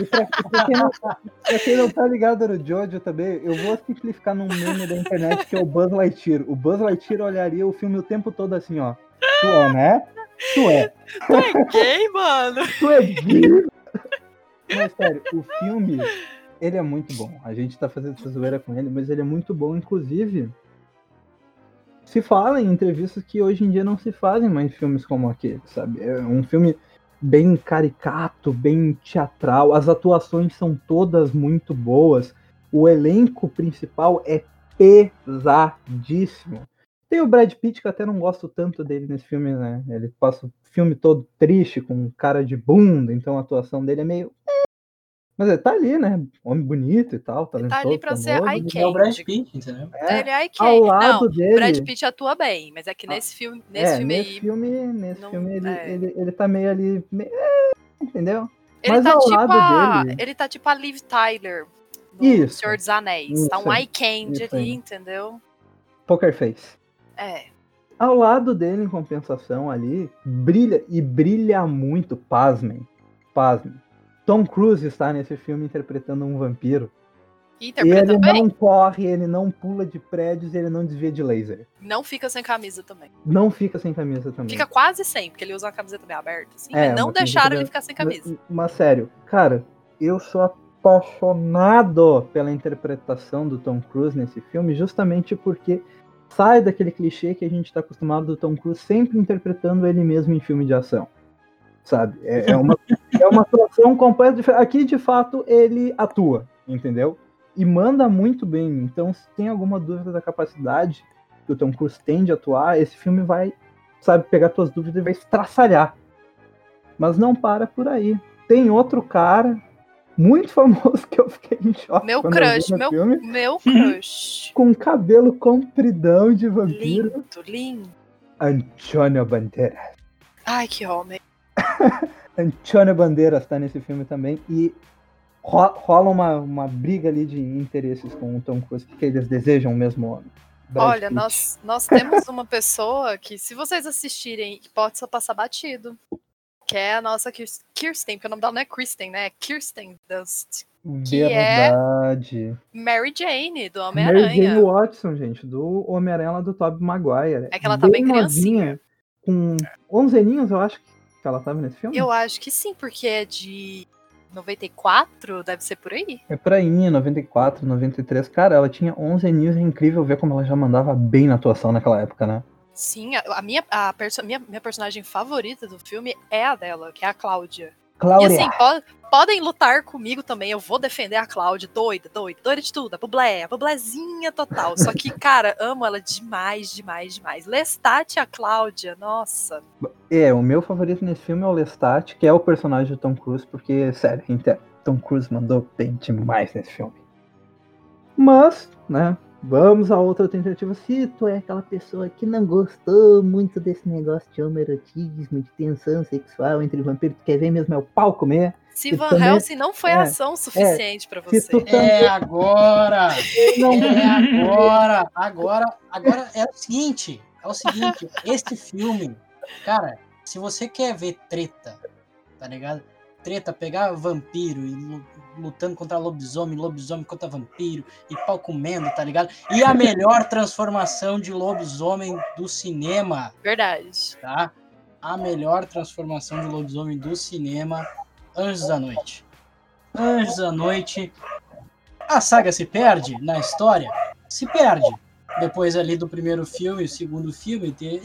E pra, pra quem não, pra quem não tá ligado no Jojo também, eu vou simplificar num meme da internet que é o Buzz Lightyear. O Buzz Lightyear olharia o filme o tempo todo assim, ó. Tu é, né? Tu é. Tu é gay, mano? Tu é gay. Mas sério, o filme, ele é muito bom. A gente tá fazendo essa zoeira com ele, mas ele é muito bom, inclusive. Se fala em entrevistas que hoje em dia não se fazem mais filmes como aquele, sabe? É um filme bem caricato, bem teatral. As atuações são todas muito boas. O elenco principal é pesadíssimo. Tem o Brad Pitt, que até não gosto tanto dele nesse filme, né? Ele passa o filme todo triste, com cara de bunda, então a atuação dele é meio. Mas ele tá ali, né? Homem bonito e tal, talentoso. tá ali pra ser famoso. eye É o Brad candy. Pitt, entendeu? É, Ele é eye ao candy. lado Não, dele. o Brad Pitt atua bem, mas é que nesse filme, nesse é, filme nesse aí, filme, nesse não- filme ele, é. ele, ele tá meio ali. meio- é, entendeu? ele mas tá ao tipo lado a, dele- ele tá tipo a Liv Tyler do Isso, Senhor dos Anéis. tá um isso eye candy isso ali, entendeu? Poker Face. É. Ao lado dele, em compensação, ali, brilha, e brilha muito, pasmem, pasmem. Tom Cruise está nesse filme interpretando um vampiro. E interpreta ele bem. não corre, ele não pula de prédios, ele não desvia de laser. Não fica sem camisa também. Não fica sem camisa também. Fica quase sem, porque ele usa uma camiseta bem aberta, assim. É, não deixaram ele ficar sem camisa. Mas, mas sério, cara, eu sou apaixonado pela interpretação do Tom Cruise nesse filme, justamente porque sai daquele clichê que a gente tá acostumado do Tom Cruise sempre interpretando ele mesmo em filme de ação. Sabe? É, é uma, é uma atuação completa. diferente. Aqui, de fato, ele atua, entendeu? E manda muito bem. Então, se tem alguma dúvida da capacidade que o Tom Cruise tem de atuar, esse filme vai, sabe, pegar tuas dúvidas e vai estraçalhar. Mas não para por aí. Tem outro cara muito famoso que eu fiquei em choque. Meu crush, meu, filme, meu crush. com cabelo compridão de vampiro. lindo, lindo. Antônio Banderas. Ai, que homem. Antônio Bandeiras tá nesse filme também e ro- rola uma, uma briga ali de interesses com o Tom Cruise, porque eles desejam o mesmo homem. Brad Olha, Pitt. nós, nós temos uma pessoa que, se vocês assistirem, pode só passar batido. Que é a nossa Kirs- Kirsten, porque o nome dela não é Kristen, né? É Kirsten Dunst. que é. Mary Jane, do Mary Jane Homem-Aranha. Watson, gente, do Homem-Aranha lá do Tobey Maguire. É que ela tá bem criancinha. Com 11 aninhos, eu acho que ela tava nesse filme. Eu acho que sim, porque é de 94, deve ser por aí. É pra aí, 94, 93. Cara, ela tinha 11 aninhos, é incrível ver como ela já mandava bem na atuação naquela época, né? Sim, a, a minha, a perso- minha, minha personagem favorita do filme é a dela, que é a Cláudia. E Cláudia. assim, po- podem lutar comigo também, eu vou defender a Cláudia, doida, doida, doida de tudo, a Bublé, a Bublézinha total. Só que, cara, amo ela demais, demais, demais. Lestat e a Cláudia, nossa. É, o meu favorito nesse filme é o Lestat, que é o personagem do Tom Cruise, porque, sério, inte- Tom Cruise mandou bem demais nesse filme. Mas, né, vamos a outra tentativa. Se tu é aquela pessoa que não gostou muito desse negócio de homoerotismo, de tensão sexual entre vampiros, tu quer ver mesmo é o pau comer, Se Van também- Helsing não foi é, ação suficiente pra se você. tu É agora! não É agora! Agora, agora é o seguinte, é o seguinte, este filme, cara, se você quer ver treta, tá ligado? Treta, pegar vampiro e lutando contra lobisomem, lobisomem contra vampiro e pau comendo, tá ligado? E a melhor transformação de lobisomem do cinema, Verdade. tá? A melhor transformação de lobisomem do cinema, Anjos da Noite. Anjos da Noite. A saga se perde na história? Se perde. Depois ali do primeiro filme, o segundo filme, tem.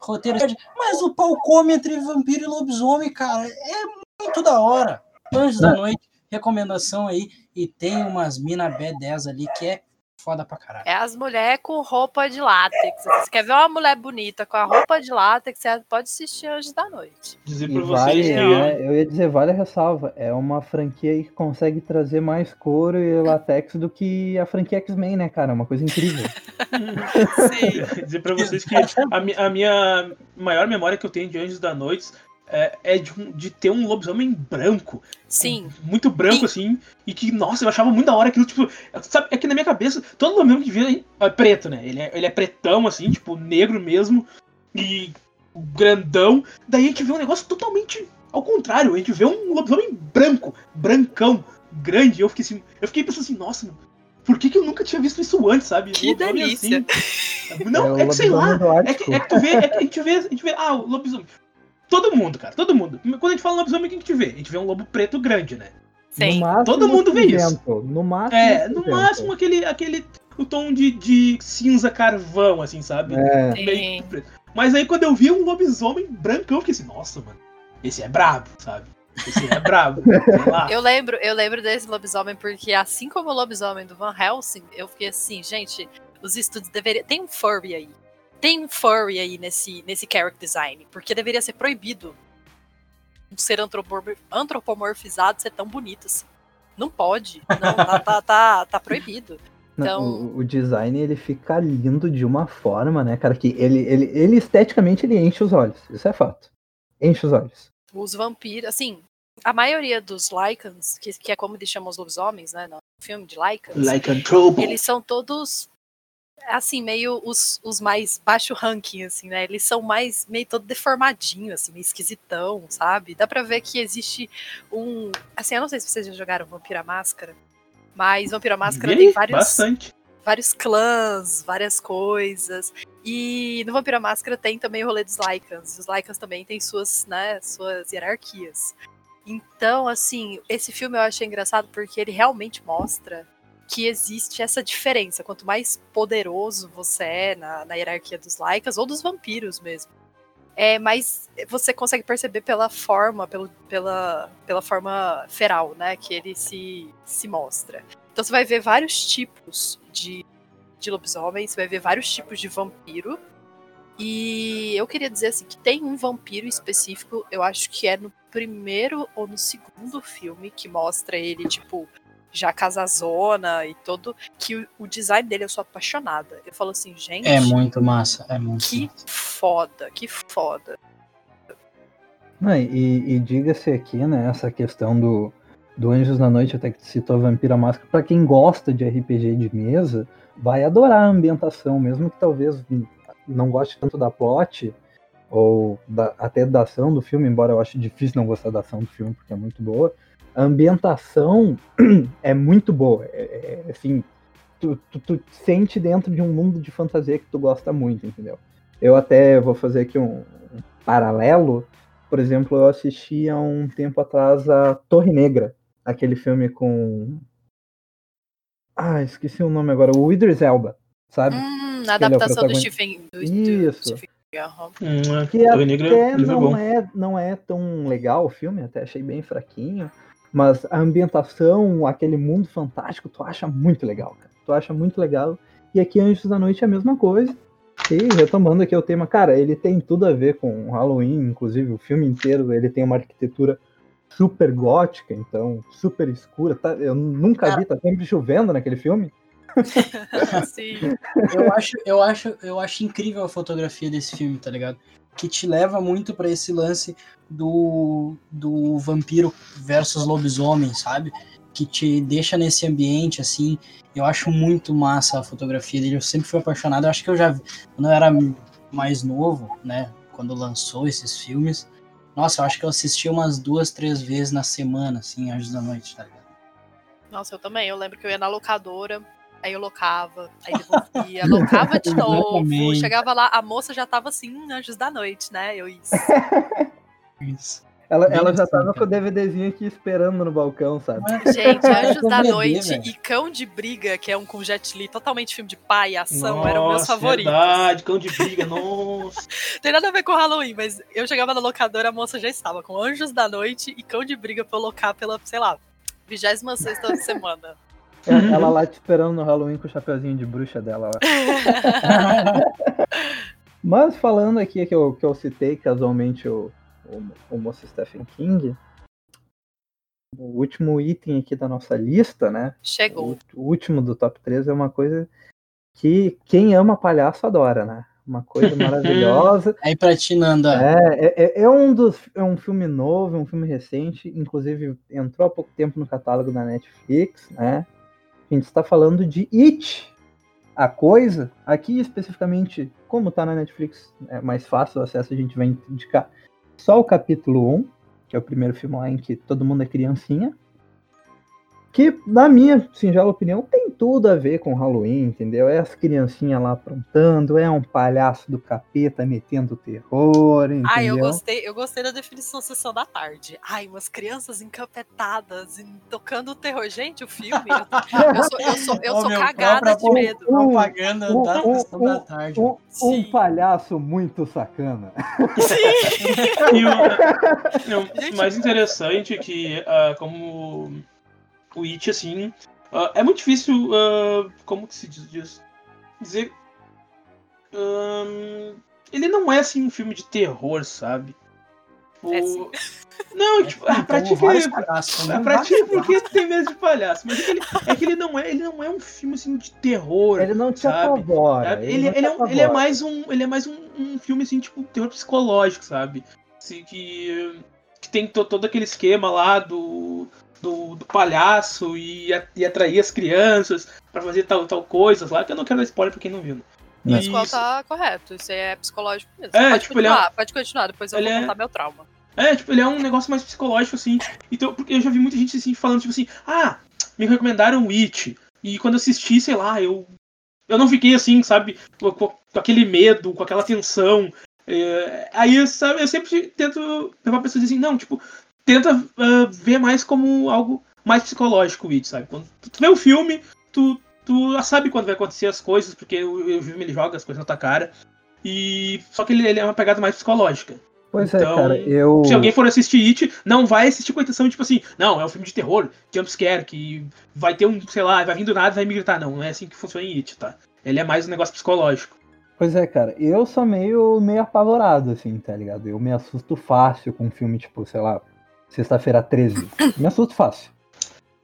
Roteiro. Mas o pau come entre vampiro e lobisomem, cara. É muito da hora. Anjos da Noite, recomendação aí. E tem umas mina B10 ali que é foda pra caralho. É as mulheres com roupa de látex. Se você quer ver uma mulher bonita com a roupa de látex, você pode assistir Anjos da Noite. Dizer pra vale, vocês que né, eu ia dizer, vale a ressalva. É uma franquia aí que consegue trazer mais couro e latex do que a franquia X-Men, né, cara? É uma coisa incrível. Sim. dizer pra vocês que a, a minha maior memória que eu tenho de Anjos da Noite é, é de, um- de ter um lobisomem branco. Sim. Muito branco, Sim. assim. E que, nossa, eu achava muito da hora aquilo, tipo. Sabe, é que na minha cabeça, todo lobisomem que vira é preto, né? Ele é, ele é pretão, assim, tipo, negro mesmo. E grandão. Daí a gente vê um negócio totalmente ao contrário. A gente vê um lobisomem branco, brancão, grande. Eu fiquei assim, eu fiquei pensando assim, nossa, mano, por que, que eu nunca tinha visto isso antes, sabe? Que Lobisomem delícia. assim. Não, é, o que sei lá. É que, é que tu vê, é que a gente vê, a gente vê, ah, o lobisomem. Todo mundo, cara, todo mundo. Quando a gente fala lobisomem, o que a gente vê? A gente vê um lobo preto grande, né? Sim. Máximo, Todo mundo vê isso. No máximo. É, no máximo aquele, aquele o tom de, de cinza carvão, assim, sabe? É, Meio preto. Mas aí quando eu vi um lobisomem brancão, eu fiquei assim, nossa, mano, esse é brabo, sabe? Esse é brabo. Eu lembro, eu lembro desse lobisomem porque, assim como o lobisomem do Van Helsing, eu fiquei assim, gente, os estúdios deveriam. Tem um furry aí. Tem um furry aí nesse, nesse character design. Porque deveria ser proibido um ser antropomor- antropomorfizado ser tão bonito assim. Não pode. Não, tá, tá, tá, tá proibido. Não, Então- o, o design ele fica lindo de uma forma, né, cara, que ele, ele, ele esteticamente ele enche os olhos. Isso é fato. Enche os olhos. Os vampiros, assim, a maioria dos Lycans, que, que é como eles chamam os lobisomens, né? No filme de Lycans, trouble. eles são todos assim, meio os, os mais baixo ranking, assim, né? Eles são mais meio todo deformadinho, assim, meio esquisitão, sabe? Dá pra ver que existe um. Assim, eu não sei se vocês já jogaram Vampira Máscara, mas Vampira Máscara Ih, tem vários, Bastante. vários clãs, várias coisas. E no Vampira Máscara tem também o rolê dos Lycans. Os Lycans também têm suas, né, suas hierarquias. Então, assim, esse filme eu achei engraçado porque ele realmente mostra que existe essa diferença. Quanto mais poderoso você é na, na hierarquia dos Lycans, ou dos vampiros mesmo, é, mais você consegue perceber pela forma, pelo, pela, pela forma feral, né, que ele se, se mostra. Então você vai ver vários tipos de, de lobisomem, você vai ver vários tipos de vampiro. E eu queria dizer assim que tem um vampiro específico, eu acho que é no primeiro ou no segundo filme que mostra ele, tipo, já casazona e todo, que o, o design dele eu sou apaixonada. Eu falo assim, gente, É muito massa, é muito que massa. foda, que foda. Não, e, e diga-se aqui, né, essa questão do, do Anjos na Noite, até que tu citou Vampira Máscara, pra quem gosta de RPG de mesa, vai adorar a ambientação, mesmo que talvez não goste tanto da plot, ou da- até da ação do filme, embora eu ache difícil não gostar da ação do filme, porque é muito boa. A ambientação é muito boa. É, é, assim, tu, tu, tu te sente dentro de um mundo de fantasia que tu gosta muito, entendeu? Eu até vou fazer aqui um, um paralelo. Por exemplo, eu assisti há um tempo atrás a Torre Negra, aquele filme com. Ah, esqueci o nome agora. O Idris Elba, sabe? Hum, é a o adaptação do protagonista. Stephen. Do, do Isso. Stephen aham. Hum, é. Que até livro não é, não é tão legal o filme, até achei bem fraquinho. Mas a ambientação, aquele mundo fantástico, tu acha muito legal, cara. Tu acha muito legal. E aqui Anjos da Noite é a mesma coisa. E retomando aqui o tema, cara, ele tem tudo a ver com Halloween, inclusive o filme inteiro ele tem uma arquitetura super gótica, então super escura. Tá? Eu nunca vi, tá sempre chovendo naquele filme. Sim. Eu acho, eu acho, eu acho incrível a fotografia desse filme, tá ligado? Que te leva muito pra esse lance do, do vampiro versus lobisomem, sabe? Que te deixa nesse ambiente assim. Eu acho muito massa a fotografia dele. Eu sempre fui apaixonado. Eu acho que eu já quando eu era mais novo, né? Quando lançou esses filmes. Nossa, eu acho que eu assisti umas duas, três vezes na semana, assim, Anjos da Noite, tá ligado? Nossa, eu também. Eu lembro que eu ia na locadora, aí eu locava, aí devolvia, locava de novo. Exatamente. Chegava lá, a moça já tava assim, "Hum, anjos da noite, né? Eu isso. Isso. Ela, Bem ela já tava cara. com o DVDzinho aqui esperando no balcão, sabe? Gente, Anjos da Noite velho. e Cão de Briga, que é um com Jet Li, totalmente filme de pai e ação, eram meus Nossa, favoritos. Verdade, cão de briga, nossa. Tem nada a ver com Halloween, mas eu chegava na locadora, a moça já estava com Anjos da Noite e Cão de Briga pra eu locar pela, sei lá, 26 semana. É, Ela lá te esperando no Halloween com o chapeuzinho de bruxa dela lá. Mas falando aqui que eu, que eu citei casualmente o, o, o moço Stephen King, o último item aqui da nossa lista, né? Chegou. O, o último do top 3 é uma coisa que quem ama palhaço adora, né? Uma coisa maravilhosa. Aí pra ti, Nanda, É, é, é- é um dos, é um filme novo, é um filme recente, inclusive entrou há pouco tempo no catálogo da Netflix, né? A gente está falando de It, a coisa. Aqui especificamente, como tá na Netflix, é mais fácil o acesso, a gente vai indicar só o capítulo 1, que é o primeiro filme lá em que todo mundo é criancinha. Que, na minha singela opinião, tem tudo a ver com Halloween, entendeu? É as criancinhas lá aprontando, é um palhaço do capeta metendo terror, entendeu? Ai, eu gostei, eu gostei da definição sessão da tarde. Ai, umas crianças encapetadas e tocando o terror. Gente, o filme. Eu, eu sou, eu sou, eu sou cagada de medo. propaganda um, da um, sessão um, da tarde. Um, um palhaço muito sacana. Sim. E o, o mais interessante é que, ah, como o It, assim, ah, é muito difícil, ah, como que se diz dizer. hum, ele não é assim um filme de terror, sabe? O- É sim. Não, tipo, ah, pra ti que vários ele. palhaços, É né? pra ti Vários porque tem medo de palhaço. Mas é que ele, é que ele não é, ele não é um filme assim de terror. Ele não te sabe? apavora. É, Ele, te ele, é, um- ele é mais um. Ele é mais um, um filme assim, tipo, terror psicológico, sabe? Assim, que, que tem to- todo aquele esquema lá do. Do, do palhaço e, a- e atrair as crianças pra fazer tal, tal coisas lá, que eu não quero dar spoiler pra quem não viu. né? Mas E qual isso- tá correto. Isso aí é psicológico mesmo. É, pode tipo, é continuar, pode continuar, depois eu ele vou é- contar meu trauma. É, tipo, ele é um negócio mais psicológico, assim. Então, porque eu já vi muita gente assim falando, tipo assim, ah, me recomendaram o It. E quando eu assisti, sei lá, eu. Eu não fiquei assim, sabe, com, com- com aquele medo, com aquela tensão. É, aí, sabe, eu sempre tento levar pessoas assim, não, tipo, tenta ah, ver mais como algo mais psicológico o It, sabe? Quando tu vê o filme, tu, tu já sabe quando vai acontecer as coisas, porque o, o filme ele joga as coisas na tua cara. E. Só que ele, ele é uma pegada mais psicológica. Pois é, Então, cara, eu. Se alguém for assistir It, não vai assistir com a intenção de, tipo assim, não, é um filme de terror, jumpscare, que vai ter um, sei lá, vai vir do nada e vai me gritar. Não, não é assim que funciona em It, tá? Ele é mais um negócio psicológico. Pois é, cara, eu sou meio, meio apavorado, assim, tá ligado? Eu me assusto fácil com um filme, tipo, sei lá, Sexta-feira 13. Me assusto fácil.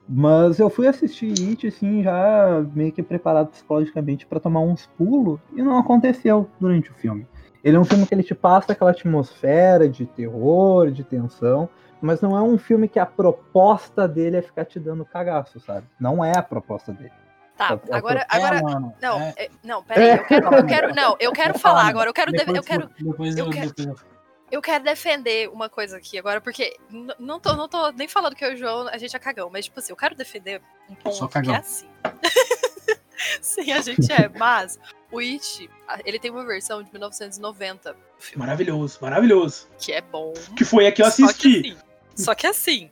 Mas eu fui assistir It, assim, já meio que preparado psicologicamente pra tomar uns pulos, e não aconteceu durante o filme. Ele é um filme que ele te passa aquela atmosfera de terror, de tensão, mas não é um filme que a proposta dele é ficar te dando cagaço, sabe? Não é a proposta dele. Tá, É, agora. Agora mano, não, é. é, não, peraí, eu quero, eu quero. Não, eu quero falar agora, eu quero, Depois eu quero, Depois eu eu, quero- depois eu- eu quero defender uma coisa aqui agora, porque não tô, não tô nem falando que eu e o João a gente é cagão, mas tipo assim, eu quero defender um ponto que é assim. Sim, a gente é, mas o It, ele tem uma versão de 1990, Maravilhoso, maravilhoso. que é bom. Que foi a que eu Só assisti. que, assim, só que assim,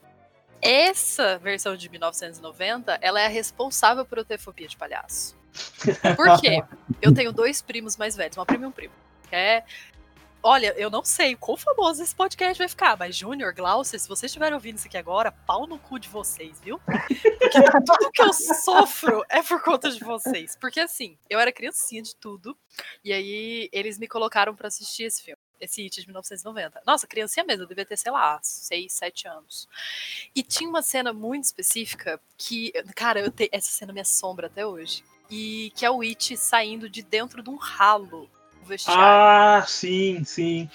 essa versão de 1990, ela é a responsável por eu ter fobia de palhaço. Por quê? Eu tenho dois primos mais velhos, uma prima e um primo. que É. Olha, eu não sei quão famoso esse podcast vai ficar, mas Júnior, Glaucia, se vocês estiverem ouvindo isso aqui agora, pau no cu de vocês, viu? Porque tudo que eu sofro é por conta de vocês. Porque assim, eu era criancinha de tudo, e aí eles me colocaram pra assistir esse filme. Esse It de 1990. Nossa, criancinha mesmo, eu devia ter, sei lá, 6, 7 anos. E tinha uma cena muito específica que, cara, eu te- essa cena me assombra até hoje. E que é o It saindo de dentro de um ralo vestiário. Ah, sim, sim.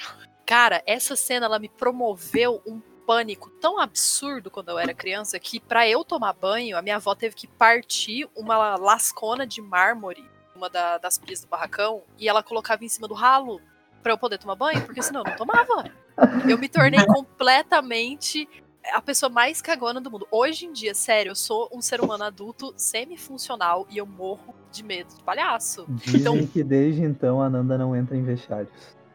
Cara, essa cena ela me promoveu um pânico tão absurdo quando eu era criança que pra eu tomar banho, a minha avó teve que partir uma lascona de mármore, uma da- das pias do barracão, e ela colocava em cima do ralo pra eu poder tomar banho, porque senão eu não tomava. Eu me tornei completamente a pessoa mais cagona do mundo. Hoje em dia, sério, eu sou um ser humano adulto semifuncional e eu morro de medo de palhaço. Dizem Então- que desde então a Nanda não entra em vestiários.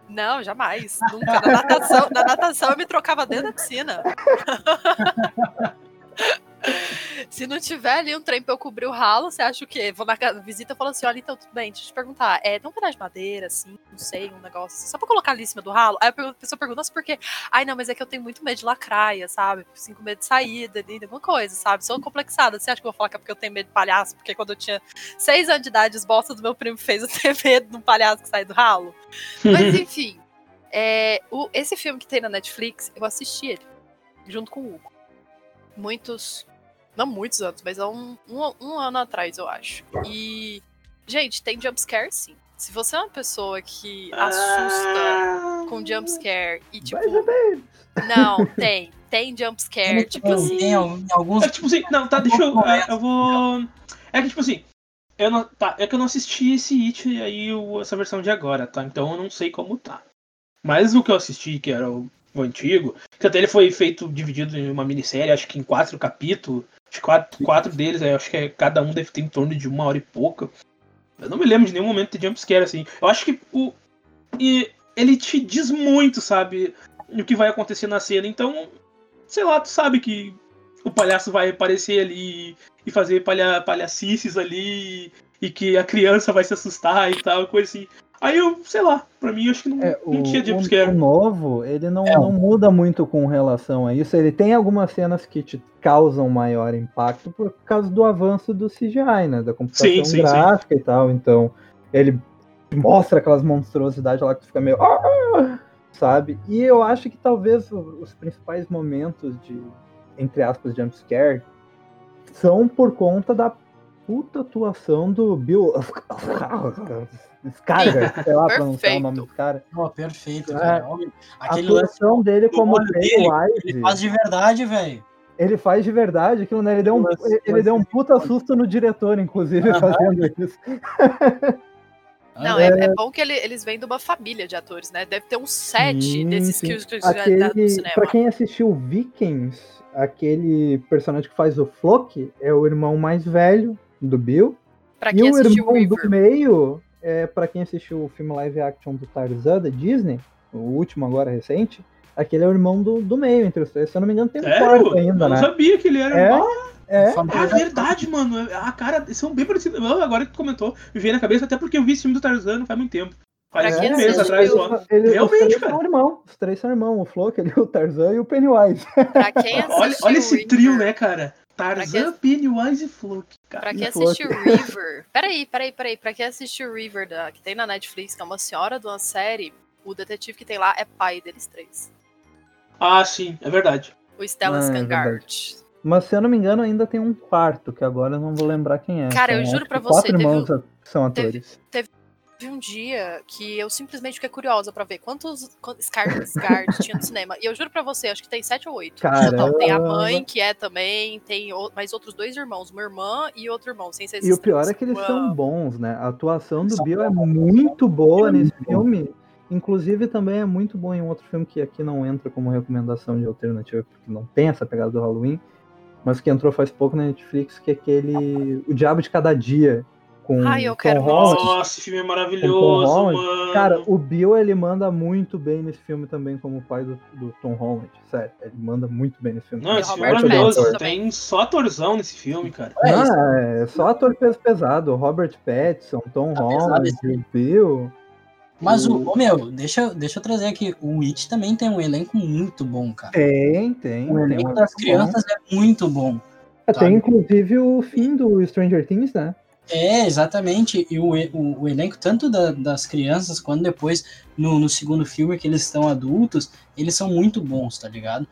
Não, jamais. Nunca. Na natação, na natação eu me trocava dentro da piscina. Se não tiver ali um trem pra eu cobrir o ralo, você acha o quê? Vou na visita e falo assim: olha, então tudo bem, deixa eu te perguntar. É, tem um pedaço de madeira, assim, não sei, um negócio, assim, só pra colocar ali em cima do ralo? Aí a pessoa pergunta, nossa, por quê? Ai, não, mas é que eu tenho muito medo de lacraia, sabe? Assim, com medo de saída, de alguma coisa, sabe? Sou complexada. Você acha que eu vou falar que é porque eu tenho medo de palhaço? Porque quando eu tinha seis anos de idade, os bosta do meu primo fez eu ter medo de um palhaço que sai do ralo? Mas enfim, é, o- esse filme que tem na Netflix, eu assisti ele, junto com o Hugo. Muitos, não muitos anos, mas há um, um, um ano atrás, eu acho. E, gente, tem jumpscare sim. Se você é uma pessoa que assusta Ah, com jumpscare e tipo. Menos. Não, tem. Tem jumpscare, tipo Tem- assim. tem al- alguns. É tipo assim, não, tá, deixa eu. é, eu vou. É que tipo assim. Eu não, tá, é que eu não assisti esse It aí, o- essa versão de agora, tá? Então eu não sei como tá. Mas o que eu assisti, que era o, o antigo, que até ele foi feito, dividido em uma minissérie, acho que em quatro capítulos. Quatro, quatro deles, eu acho que é- cada um deve ter em torno de uma hora e pouca. Eu não me lembro de nenhum momento de jumpscare, assim. Eu acho que o. E ele te diz muito, sabe? O que vai acontecer na cena. Então, sei lá, tu sabe que o palhaço vai aparecer ali e fazer palha, palhacices ali e que a criança vai se assustar e tal, coisa assim. Aí eu, sei lá, pra mim eu acho que não, É, não o, tinha jumpscare. o novo, ele não, É. não muda muito com relação a isso. Ele tem algumas cenas que te causam maior impacto por causa do avanço do CGI, né? Da computação Sim, sim, sim. gráfica e tal. Então, ele mostra aquelas monstruosidades lá que tu fica meio. "Ah!" Sabe? E eu acho que talvez os principais momentos de, entre aspas, jumpscare são por conta da puta atuação do Bill Skarsgård, sei lá pronunciar o nome do cara. Pô, perfeito, É. A Aquele lance atuação dele como Pennywise, ele faz de verdade, velho. ele faz de verdade aquilo, né? Ele deu um, Mas- ele mas- deu um puta susto no diretor, inclusive, fazendo isso. Não, Ah, é, é bom que ele- eles vêm de uma família de atores, né? Deve ter uns sete Sim, desses sim. que os que já no Aquele, cinema. pra quem assistiu Vikings, aquele personagem que faz o Flock é o irmão mais velho do Bill. Pra E quem o assistiu irmão River. do meio, é, pra quem assistiu o filme live action do Tarzan da Disney, o último agora recente, aquele é o irmão do, do meio entre os três. Se eu não me engano, tem um Sério? quarto eu ainda, não né? sabia que ele era. É, Ah, É, É verdade, mano. A cara, são bem parecidos. Agora que tu comentou, me veio na cabeça, até porque eu vi esse filme do Tarzan não faz muito tempo. Faz um mês assistiu- atrás só. Eles, os Realmente, três cara. são irmãos. Os três são irmãos. O Flock, ali, o Tarzan e o Pennywise. Pra quem assistiu Olha, olha esse trio, né, cara? Tarzan, Pennywise e Flock. Cara. Pra quem E Flock. assistiu River. Peraí, peraí, peraí. Pra quem assistiu River, da, que tem na Netflix, que é uma senhora de uma série, o detetive que tem lá é pai deles três. Ah, sim, é verdade. O Stellan Ah, é. Mas se eu não me engano, ainda tem um quarto, que agora eu não vou lembrar quem é. Cara, eu São, juro pra que você, Quatro teve irmãos que são teve- atores. Teve um dia que eu simplesmente fiquei curiosa pra ver quantos, quantos Skarsgård tinha no cinema. E eu juro pra você, acho que tem sete ou oito. Total. Tem a mãe, que é também, tem o- mais outros dois irmãos, uma irmã e outro irmão, sem ser E o pior é que eles Uau. são bons, né? A atuação do São Bill é muito boa É nesse muito bom. filme. Inclusive, também é muito bom em um outro filme que aqui não entra como recomendação de alternativa, porque não tem essa pegada do Halloween, mas que entrou faz pouco na Netflix, que é aquele O Diabo de Cada Dia, com Ai, eu Tom quero muito Holland. Nossa, esse filme é maravilhoso, Tom Holland. Cara, o Bill, ele manda muito bem nesse filme também, como o pai do, do Tom Holland. Sério, ele manda muito bem nesse filme. Não, esse filme é maravilhoso. Pattinson. Tem só atorzão nesse filme, cara. É. Não, é só ator peso pesado. Robert Pattinson, Tom Tá Holland, o Bill. Mas o, meu, deixa, deixa eu trazer aqui. O It também tem um elenco muito bom, cara. Tem, tem. O tem elenco um das crianças é muito bom. bom. É, Tem inclusive o fim do Stranger Things, né? É, exatamente. E o, o, o elenco, tanto da- das crianças quanto depois no, no segundo filme, que eles estão adultos, eles são muito bons, tá ligado?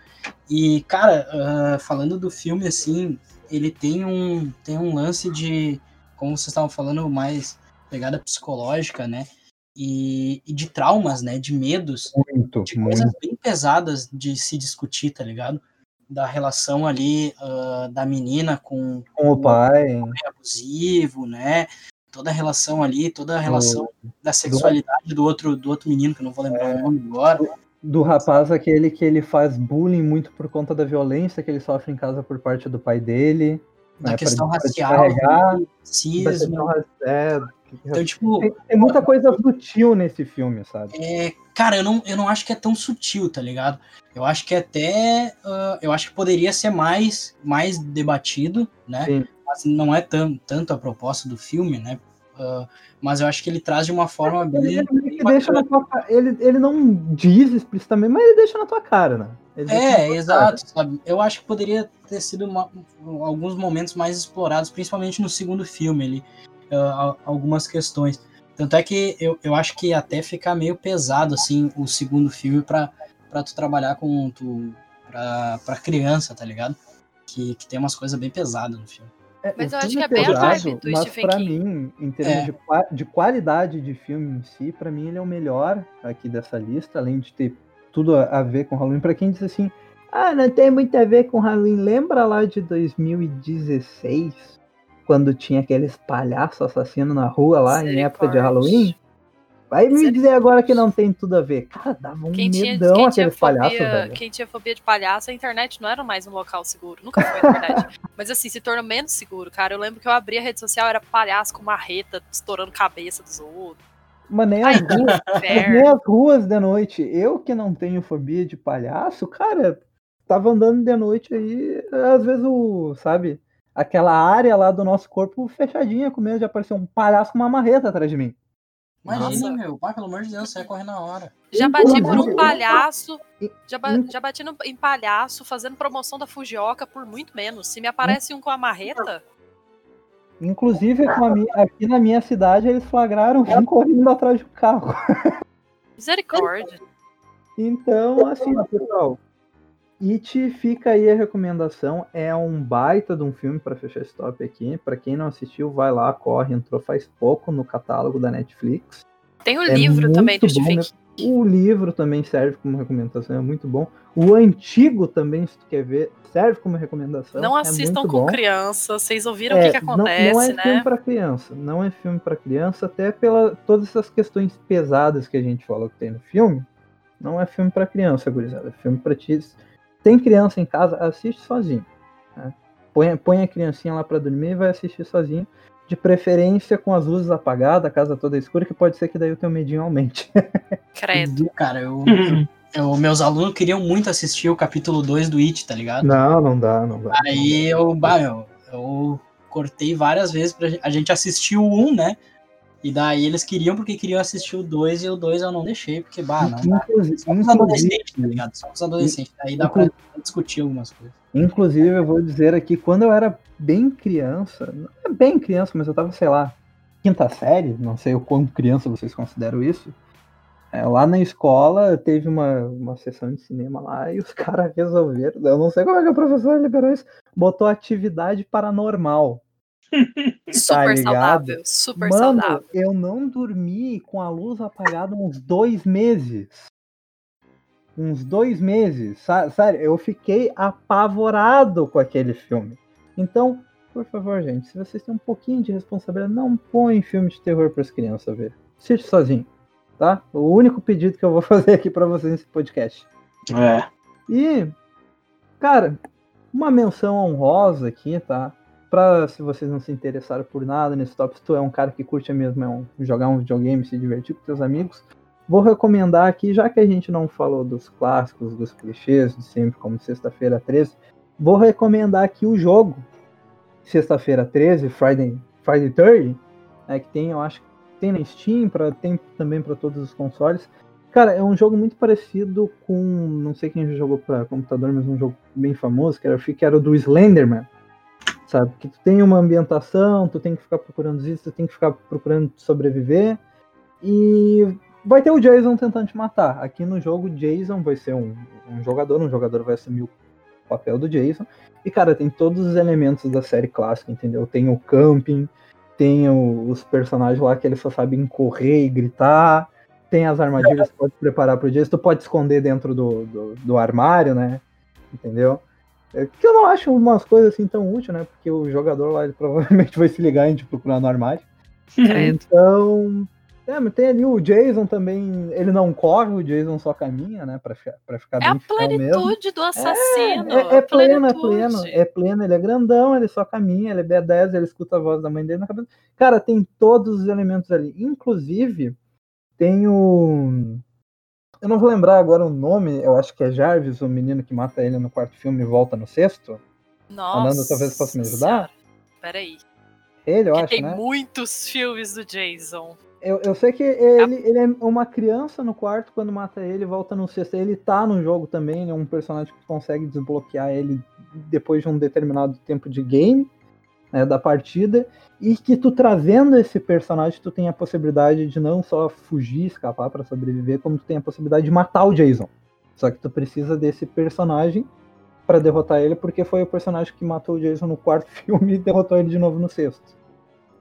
E, cara, ah, falando do filme, assim, ele tem um, tem um lance de, como vocês estavam falando, mais pegada psicológica, né? E, e de traumas, né? De medos. Muito, de coisas bem pesadas de se discutir, tá ligado? Da relação ali ah, da menina com Com o pai. o abusivo, né? Toda a relação ali, toda a relação da sexualidade do outro, do outro menino, que eu não vou lembrar o nome agora. Do rapaz aquele que ele faz bullying muito por conta da violência que ele sofre em casa por parte do pai dele. Da né, questão pra- pra racial, do da racismo. questão é, Então, tipo, tem, tem muita coisa sutil nesse filme, sabe? é, cara, eu não, eu não acho que é tão sutil, tá ligado? Eu acho que até. ah, eu acho que poderia ser mais, mais debatido, né? Sim. Mas não é tan, tanto a proposta do filme, né? Ah, mas eu acho que ele traz de uma forma bem. Ele, ele bem deixa na tua ele, ele não diz explicitamente, mas ele deixa na tua cara, né? Ele É, exato, sabe? Eu acho que poderia ter sido uma- alguns momentos mais explorados, principalmente no segundo filme, ali, ah, algumas questões. Tanto é que eu, eu acho que até fica meio pesado, assim, o segundo filme pra, pra tu trabalhar com tu, pra, pra criança, tá ligado? Que, que tem umas coisas bem pesadas no filme. É, Mas eu acho que é bem a pesado, vibe do Mas Stephen pra King. mim, em termos É. de, de qualidade de filme em si, pra mim ele é o melhor aqui dessa lista, além de ter tudo a, a ver com Halloween. Pra quem diz assim, ah, não tem muito a ver com Halloween, lembra lá de 2016, quando tinha aqueles palhaços assassinos na rua lá em época de. Halloween? Vai me dizer agora que não tem tudo a ver. Cara, dava um Quem medão tinha aqueles palhaços, fobia, velho. quem tinha fobia de palhaço, a internet não era mais um local seguro. Nunca foi, na verdade. Mas assim, se tornou menos seguro, cara. Eu lembro que eu abria a rede social, era palhaço com marreta, estourando cabeça dos outros. Mas nem as ruas, nem as ruas de noite. Eu que não tenho fobia de palhaço, cara, tava andando de noite aí, às vezes o, sabe, aquela área lá do nosso corpo fechadinha, com medo de aparecer um palhaço com uma marreta atrás de mim. Imagina, Nossa. meu, pai, pelo amor de Deus, você vai correr na hora. Já bati por um palhaço. Já, ba- já bati no- em palhaço fazendo promoção da Fujioka por muito menos. Se me aparece um com a marreta, Inclusive, com a minha- aqui na minha cidade, eles flagraram um correndo atrás do carro. Misericórdia. Então, assim, pessoal. It fica aí a recomendação. É um baita de um filme para fechar esse top aqui. Para quem não assistiu, vai lá, corre. Entrou faz pouco no catálogo da Netflix. Tem o É livro também do Stephen né? King. O livro também serve como recomendação, é muito bom. O antigo também, se tu quer ver, serve como recomendação. Não é assistam muito com bom. criança. Vocês ouviram É, o que, que não- acontece, não, é né? filme para criança, não é filme para criança, até pela todas essas questões pesadas que a gente falou que tem no filme. Não é filme para criança, gurizada, é filme para ti. Tem criança em casa, assiste sozinho. né? Põe, põe a criancinha lá para dormir e vai assistir sozinho. De preferência com as luzes apagadas, a casa toda escura, que pode ser que daí o teu medinho aumente. Credo. Cara, eu, eu- meus alunos queriam muito assistir o capítulo 2 do It, tá ligado? Não, não dá, não dá. Aí eu, bah, eu, eu cortei várias vezes pra gente, a gente assistir o 1, né? E daí eles queriam porque queriam assistir o 2 e o 2 eu não deixei, porque, bah, não. Inclusive, Só os adolescentes, tá ligado? Só os adolescentes. Daí dá pra discutir algumas coisas. Inclusive, eu vou dizer aqui, quando eu era bem criança, não bem criança, mas eu tava, sei lá, quinta série, não sei o quão criança vocês consideram isso. é, lá na escola teve uma, uma sessão de cinema lá e os caras resolveram, eu não sei como é que a professora liberou isso, botou atividade paranormal. Super ligado? saudável. Super Mano, saudável. eu não dormi com a luz apagada uns dois meses. Uns dois meses. Sério, eu fiquei apavorado com aquele filme. Então, por favor, gente, se vocês têm um pouquinho de responsabilidade, não põem filme de terror para as crianças ver. Assiste sozinho, tá? O único pedido que eu vou fazer aqui para vocês nesse podcast. É. E, cara, uma menção honrosa aqui, tá? Pra se vocês não se interessaram por nada nesse top, se tu é um cara que curte mesmo é um- jogar um videogame, se divertir com teus amigos, vou recomendar aqui, já que a gente não falou dos clássicos, dos clichês de sempre, como Sexta-feira 13, vou recomendar aqui o jogo Sexta-feira 13, Friday, Friday 30, né, que tem, eu acho que tem na Steam, pra, tem também para todos os consoles. Cara, é um jogo muito parecido com. Não sei quem jogou pra computador, mas um jogo bem famoso, que era, que era do Slenderman. Sabe? Que tu tem uma ambientação, tu tem que ficar procurando isso, tu tem que ficar procurando sobreviver. E vai ter o Jason tentando te matar. Aqui no jogo, Jason vai ser um, um jogador, um jogador vai assumir o papel do Jason. E, cara, tem todos os elementos da série clássica, entendeu? Tem o camping, tem o- os personagens lá que eles só sabem correr e gritar. Tem as armadilhas que pode preparar pro Jason. Tu pode esconder dentro do, do, do armário, né? Entendeu? É, que eu não acho umas coisas assim tão úteis, né? Porque o jogador lá provavelmente vai se ligar e a gente procurar no armário. Credo. Então. É, mas tem ali o Jason também. Ele não corre, o Jason só caminha, né? Pra, ficar- pra ficar É a bem mesmo. plenitude do assassino. É, é pleno, é pleno, é pleno, ele é grandão, ele só caminha, ele é B10, ele escuta a voz da mãe dele na cabeça. Cara, tem todos os elementos ali. Inclusive, tem o. Eu não vou lembrar agora o nome, eu acho que é Jarvis, o menino que mata ele no quarto filme e volta no sexto. Nossa. Ananda, talvez possa me ajudar? Peraí. Ele, eu Porque acho, tem né? muitos filmes do Jason. Eu, eu sei que ele, ele é uma criança no quarto quando mata ele, volta no sexto. Ele tá no jogo também, ele é um personagem que consegue desbloquear ele depois de um determinado tempo de game, né, da partida. E que tu trazendo esse personagem, tu tem a possibilidade de não só fugir, escapar pra sobreviver, como tu tem a possibilidade de matar o Jason. Só que tu precisa desse personagem pra derrotar ele, porque foi o personagem que matou o Jason no quarto filme e derrotou ele de novo no sexto.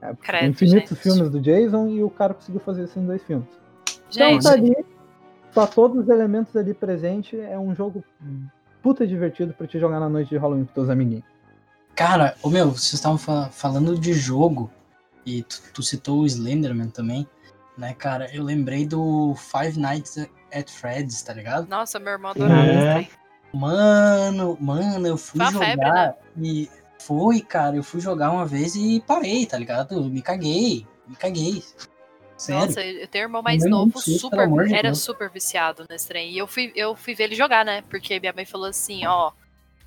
É, Credo, infinitos gente. filmes do Jason e o cara conseguiu fazer isso em dois filmes. Gente, Então tá ali, tá todos os elementos ali presentes. É um jogo puta divertido pra te jogar na noite de Halloween com teus amiguinhos. Cara, ô meu, vocês estavam fa- falando de jogo e tu, tu citou o Slenderman também, né, cara? Eu lembrei do Five Nights at Freddy's, tá ligado? nossa, meu irmão adorava É. esse trem. Mano, mano, eu fui jogar febre, né? e foi, cara, eu fui jogar uma vez e parei, tá ligado? Eu me caguei, me caguei. Sério? Nossa, eu tenho um irmão mais Não, novo, sei, super, era Deus. super viciado nesse trem. E eu fui, eu fui ver ele jogar, né? Porque minha mãe falou assim, ó,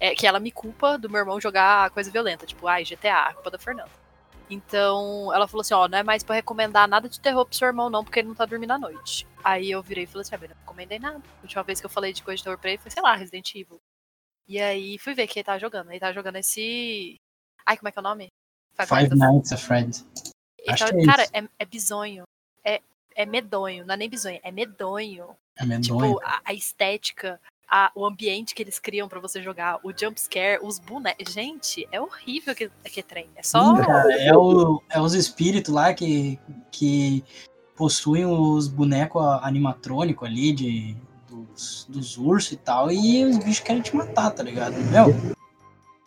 é, que ela me culpa do meu irmão jogar coisa violenta, tipo, ai, GTA, culpa da Fernanda. Então, ela falou assim, ó, não é mais pra recomendar nada de terror pro seu irmão, não, porque ele não tá dormindo à noite. Aí eu virei e falei assim, ah, eu não recomendei nada. A última vez que eu falei de coisa de terror pra ele foi, sei lá, Resident Evil. E aí fui ver que ele tava jogando. Ele tava jogando esse. Ai, como é que é o nome? Five Nights at Freddy's. Acho Então, que é cara, é, é bizonho. É, é medonho. Não é nem bizonho, é medonho. É medonho. Tipo, a, a estética, a- o ambiente que eles criam pra você jogar, o jumpscare, os bonecos. Gente, é horrível que, que trem. É só. Sim, cara, é, o, é os espíritos lá que, que possuem os bonecos animatrônicos ali de, dos, dos ursos e tal, e os bichos querem te matar, tá ligado? Meu,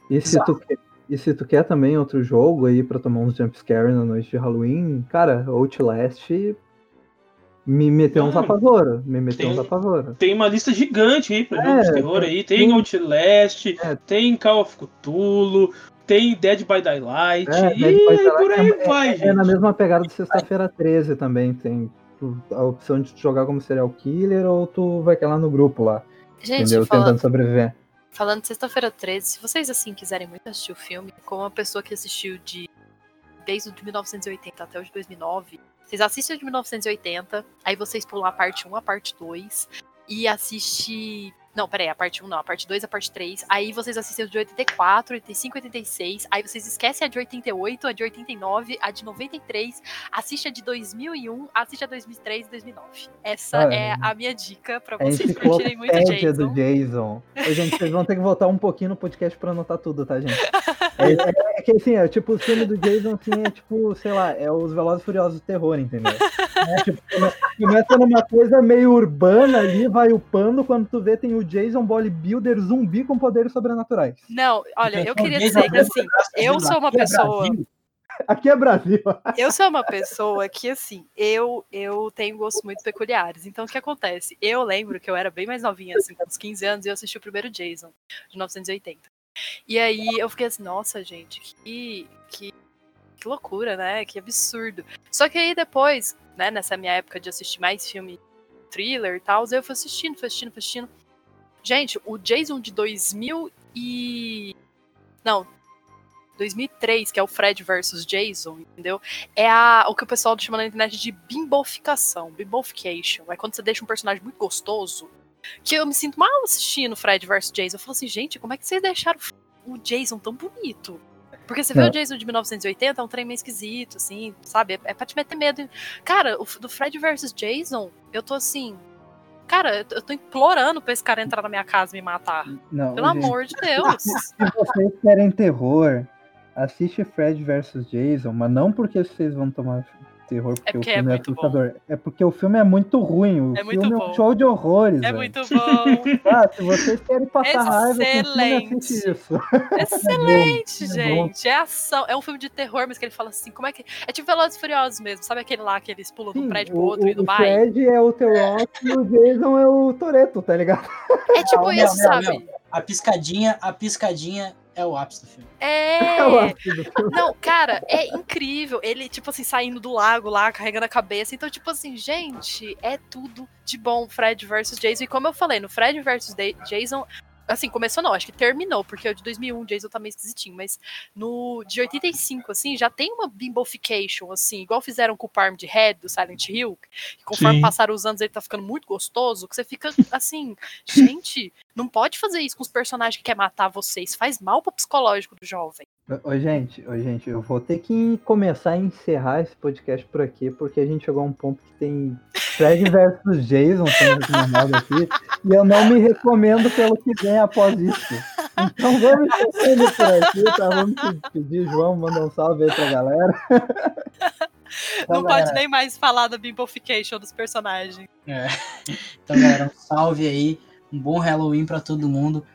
E se, tu, quer- e se tu quer também outro jogo aí pra tomar uns jumpscare na noite de Halloween, cara, Outlast me meteu uns apavora. Me meteu tem- uns apavora. Tem uma lista gigante aí pra É, jogos de terror aí. Tem tem- Outlast, É. tem Call of Cthulhu, tem Dead by Daylight. É, e Dead by Daylight por aí é- vai, gente. É na mesma pegada de sexta-feira 13 também. Tem tu- a opção de tu jogar como serial killer ou tu vai lá no grupo lá, Gente, entendeu? fala- Tentando sobreviver. Falando de sexta-feira 13, se vocês assim quiserem muito assistir o filme, como uma pessoa que assistiu de desde o de 1980 até o de 2009, vocês assistem de 1980, aí vocês pulam a parte 1, a parte 2 e assiste não, peraí, a parte 1 não, a parte 2, a parte 3. Aí vocês assistem de 84, 85, 86. Aí vocês esquecem a de 88, a de 89, a de 93. Assiste a de 2001, assiste a 2003 e 2009. Essa Ah, é a minha dica pra É vocês curtirem muito Jason. do Jason. Ô, gente, vocês vão ter que voltar um pouquinho no podcast pra anotar tudo, tá, gente? É, é- é que assim, é tipo, o filme do Jason, assim, é tipo, sei lá, é os Velozes e Furiosos do terror, entendeu? É, tipo, come- começa numa coisa meio urbana ali, vai upando, quando tu vê tem o Jason bodybuilder zumbi com poderes sobrenaturais. Não, olha, eu queria Jason dizer que assim, eu sou uma é pessoa. Aqui é Brasil. Eu sou uma pessoa que, assim, eu, eu tenho gostos muito peculiares. Então, o que acontece? Eu lembro que eu era bem mais novinha, assim, com uns 15 anos, e eu assisti o primeiro Jason, de 1980. E aí eu fiquei assim, nossa, gente, que, que, que loucura, né? Que absurdo. Só que aí depois, né, nessa minha época de assistir mais filme thriller e tal, eu fui assistindo, fui assistindo, fui assistindo. Gente, o Jason de 2000 e... Não, 2003, que é o Fred versus Jason, entendeu? É a, o que o pessoal chama na internet de bimboficação, bimbofication. É quando você deixa um personagem muito gostoso, que eu me sinto mal assistindo Fred versus Jason. Eu falo assim, gente, como é que vocês deixaram o Jason tão bonito? Porque você vê É. o Jason de 1980, é um trem meio esquisito, assim, sabe? É, é pra te meter medo. Cara, o do Fred versus Jason, eu tô assim... Cara, eu tô- implorando pra esse cara entrar na minha casa e me matar. Não, Pelo gente, amor de Deus. Se vocês querem terror, assiste Fred vs Jason, mas não porque vocês vão tomar terror porque, porque o é filme é, muito bom. assustador. É porque o filme é muito ruim. O É muito filme é um show de horrores. É velho. muito bom. Ah, se vocês querem passar raiva, o assiste isso. Excelente, É bom. gente. É ação. É um filme de terror, mas que ele fala assim, como é que. É tipo Velozes e Furiosos mesmo. Sabe aquele lá que eles pulam de um Sim, prédio pro o, outro e o, do o bairro? Fred é o The Rock e o Jason é o Toreto, tá ligado? É tipo Não, não, isso, não, sabe? não. A piscadinha, a piscadinha é o ápice do filme. É. É o ápice do filme. Não, cara, é incrível. Ele, tipo assim, saindo do lago lá, carregando a cabeça. Então, tipo assim, gente, é tudo de bom Fred versus Jason. E como eu falei, no Fred versus Jason, assim, começou não, acho que terminou, porque o de 2001, o Jason tá meio esquisitinho. Mas no de 85, assim, já tem uma bimbofication, assim, igual fizeram com o Parm de Red, do Silent Hill. Que conforme Sim. passaram os anos, ele tá ficando muito gostoso. Que você fica assim, gente, não pode fazer isso com os personagens que quer matar vocês. Faz mal pro psicológico do jovem. Ô, gente, ô, gente, eu vou ter que começar a encerrar esse podcast por aqui, porque a gente chegou a um ponto que tem Fred versus Jason sendo aqui, e eu não me recomendo pelo que vem após isso. Então vamos encerrando por aqui, tá? Vamos se despedir, João, manda um salve aí pra galera. Não Então, pode galera, nem mais falar da bimbofication dos personagens. É. Então, galera, um salve aí. Um bom Halloween pra todo mundo.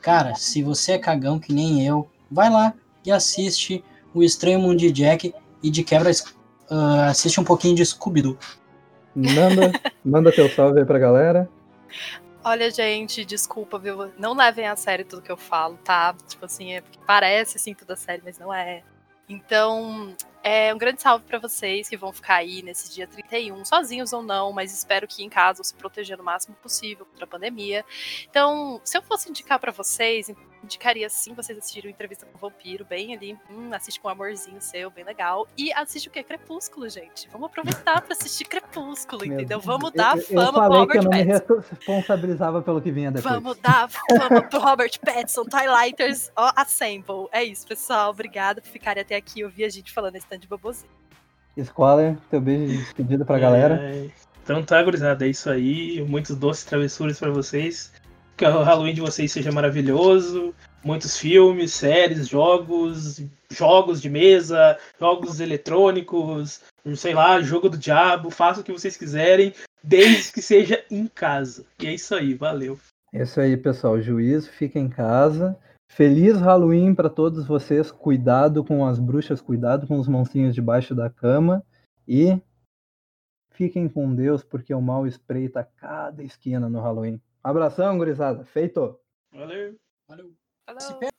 Cara, se você é cagão que nem eu, vai lá e assiste o Estranho Mundo de Jack e de quebra ah, assiste um pouquinho de Scooby-Doo. Manda, manda teu salve aí pra galera. Olha, gente, desculpa, viu? Não levem a sério tudo que eu falo, tá? Tipo assim, é porque parece assim tudo a sério, mas não é. Então, é um grande salve pra vocês que vão ficar aí nesse dia 31, sozinhos ou não, mas espero que em casa se proteger o máximo possível contra a pandemia. Então, se eu fosse indicar pra vocês, indicaria sim vocês assistirem Entrevista com o Vampiro, bem ali. Hum, assiste com um amorzinho seu, bem legal. E assiste o quê? Crepúsculo, gente. Vamos aproveitar pra assistir Crepúsculo, Meu entendeu? Vamos dar eu, fama eu pro falei que Robert eu não me Pattinson. responsabilizava pelo que vinha depois. Vamos dar fama pro Robert Pattinson, Highlighters, ó, Assemble. É isso, pessoal. Obrigada por ficarem até aqui e ouvir a gente falando esse de baboseira. Squaller, teu beijo de despedida pra galera. É, Então tá, gurizada, é isso aí. Muitos doces travessuras pra vocês. Que o Halloween de vocês seja maravilhoso. Muitos filmes, séries, jogos, jogos de mesa, jogos eletrônicos, sei lá, jogo do diabo, façam o que vocês quiserem, desde que seja em casa. E é isso aí, valeu. É isso aí, pessoal. Juízo, fica em casa. Feliz Halloween pra todos vocês. Cuidado com as bruxas, cuidado com os monstrinhos debaixo da cama. E fiquem com Deus, porque o mal espreita cada esquina no Halloween. Abração, gurizada. Feito! Valeu. Valeu. Falou.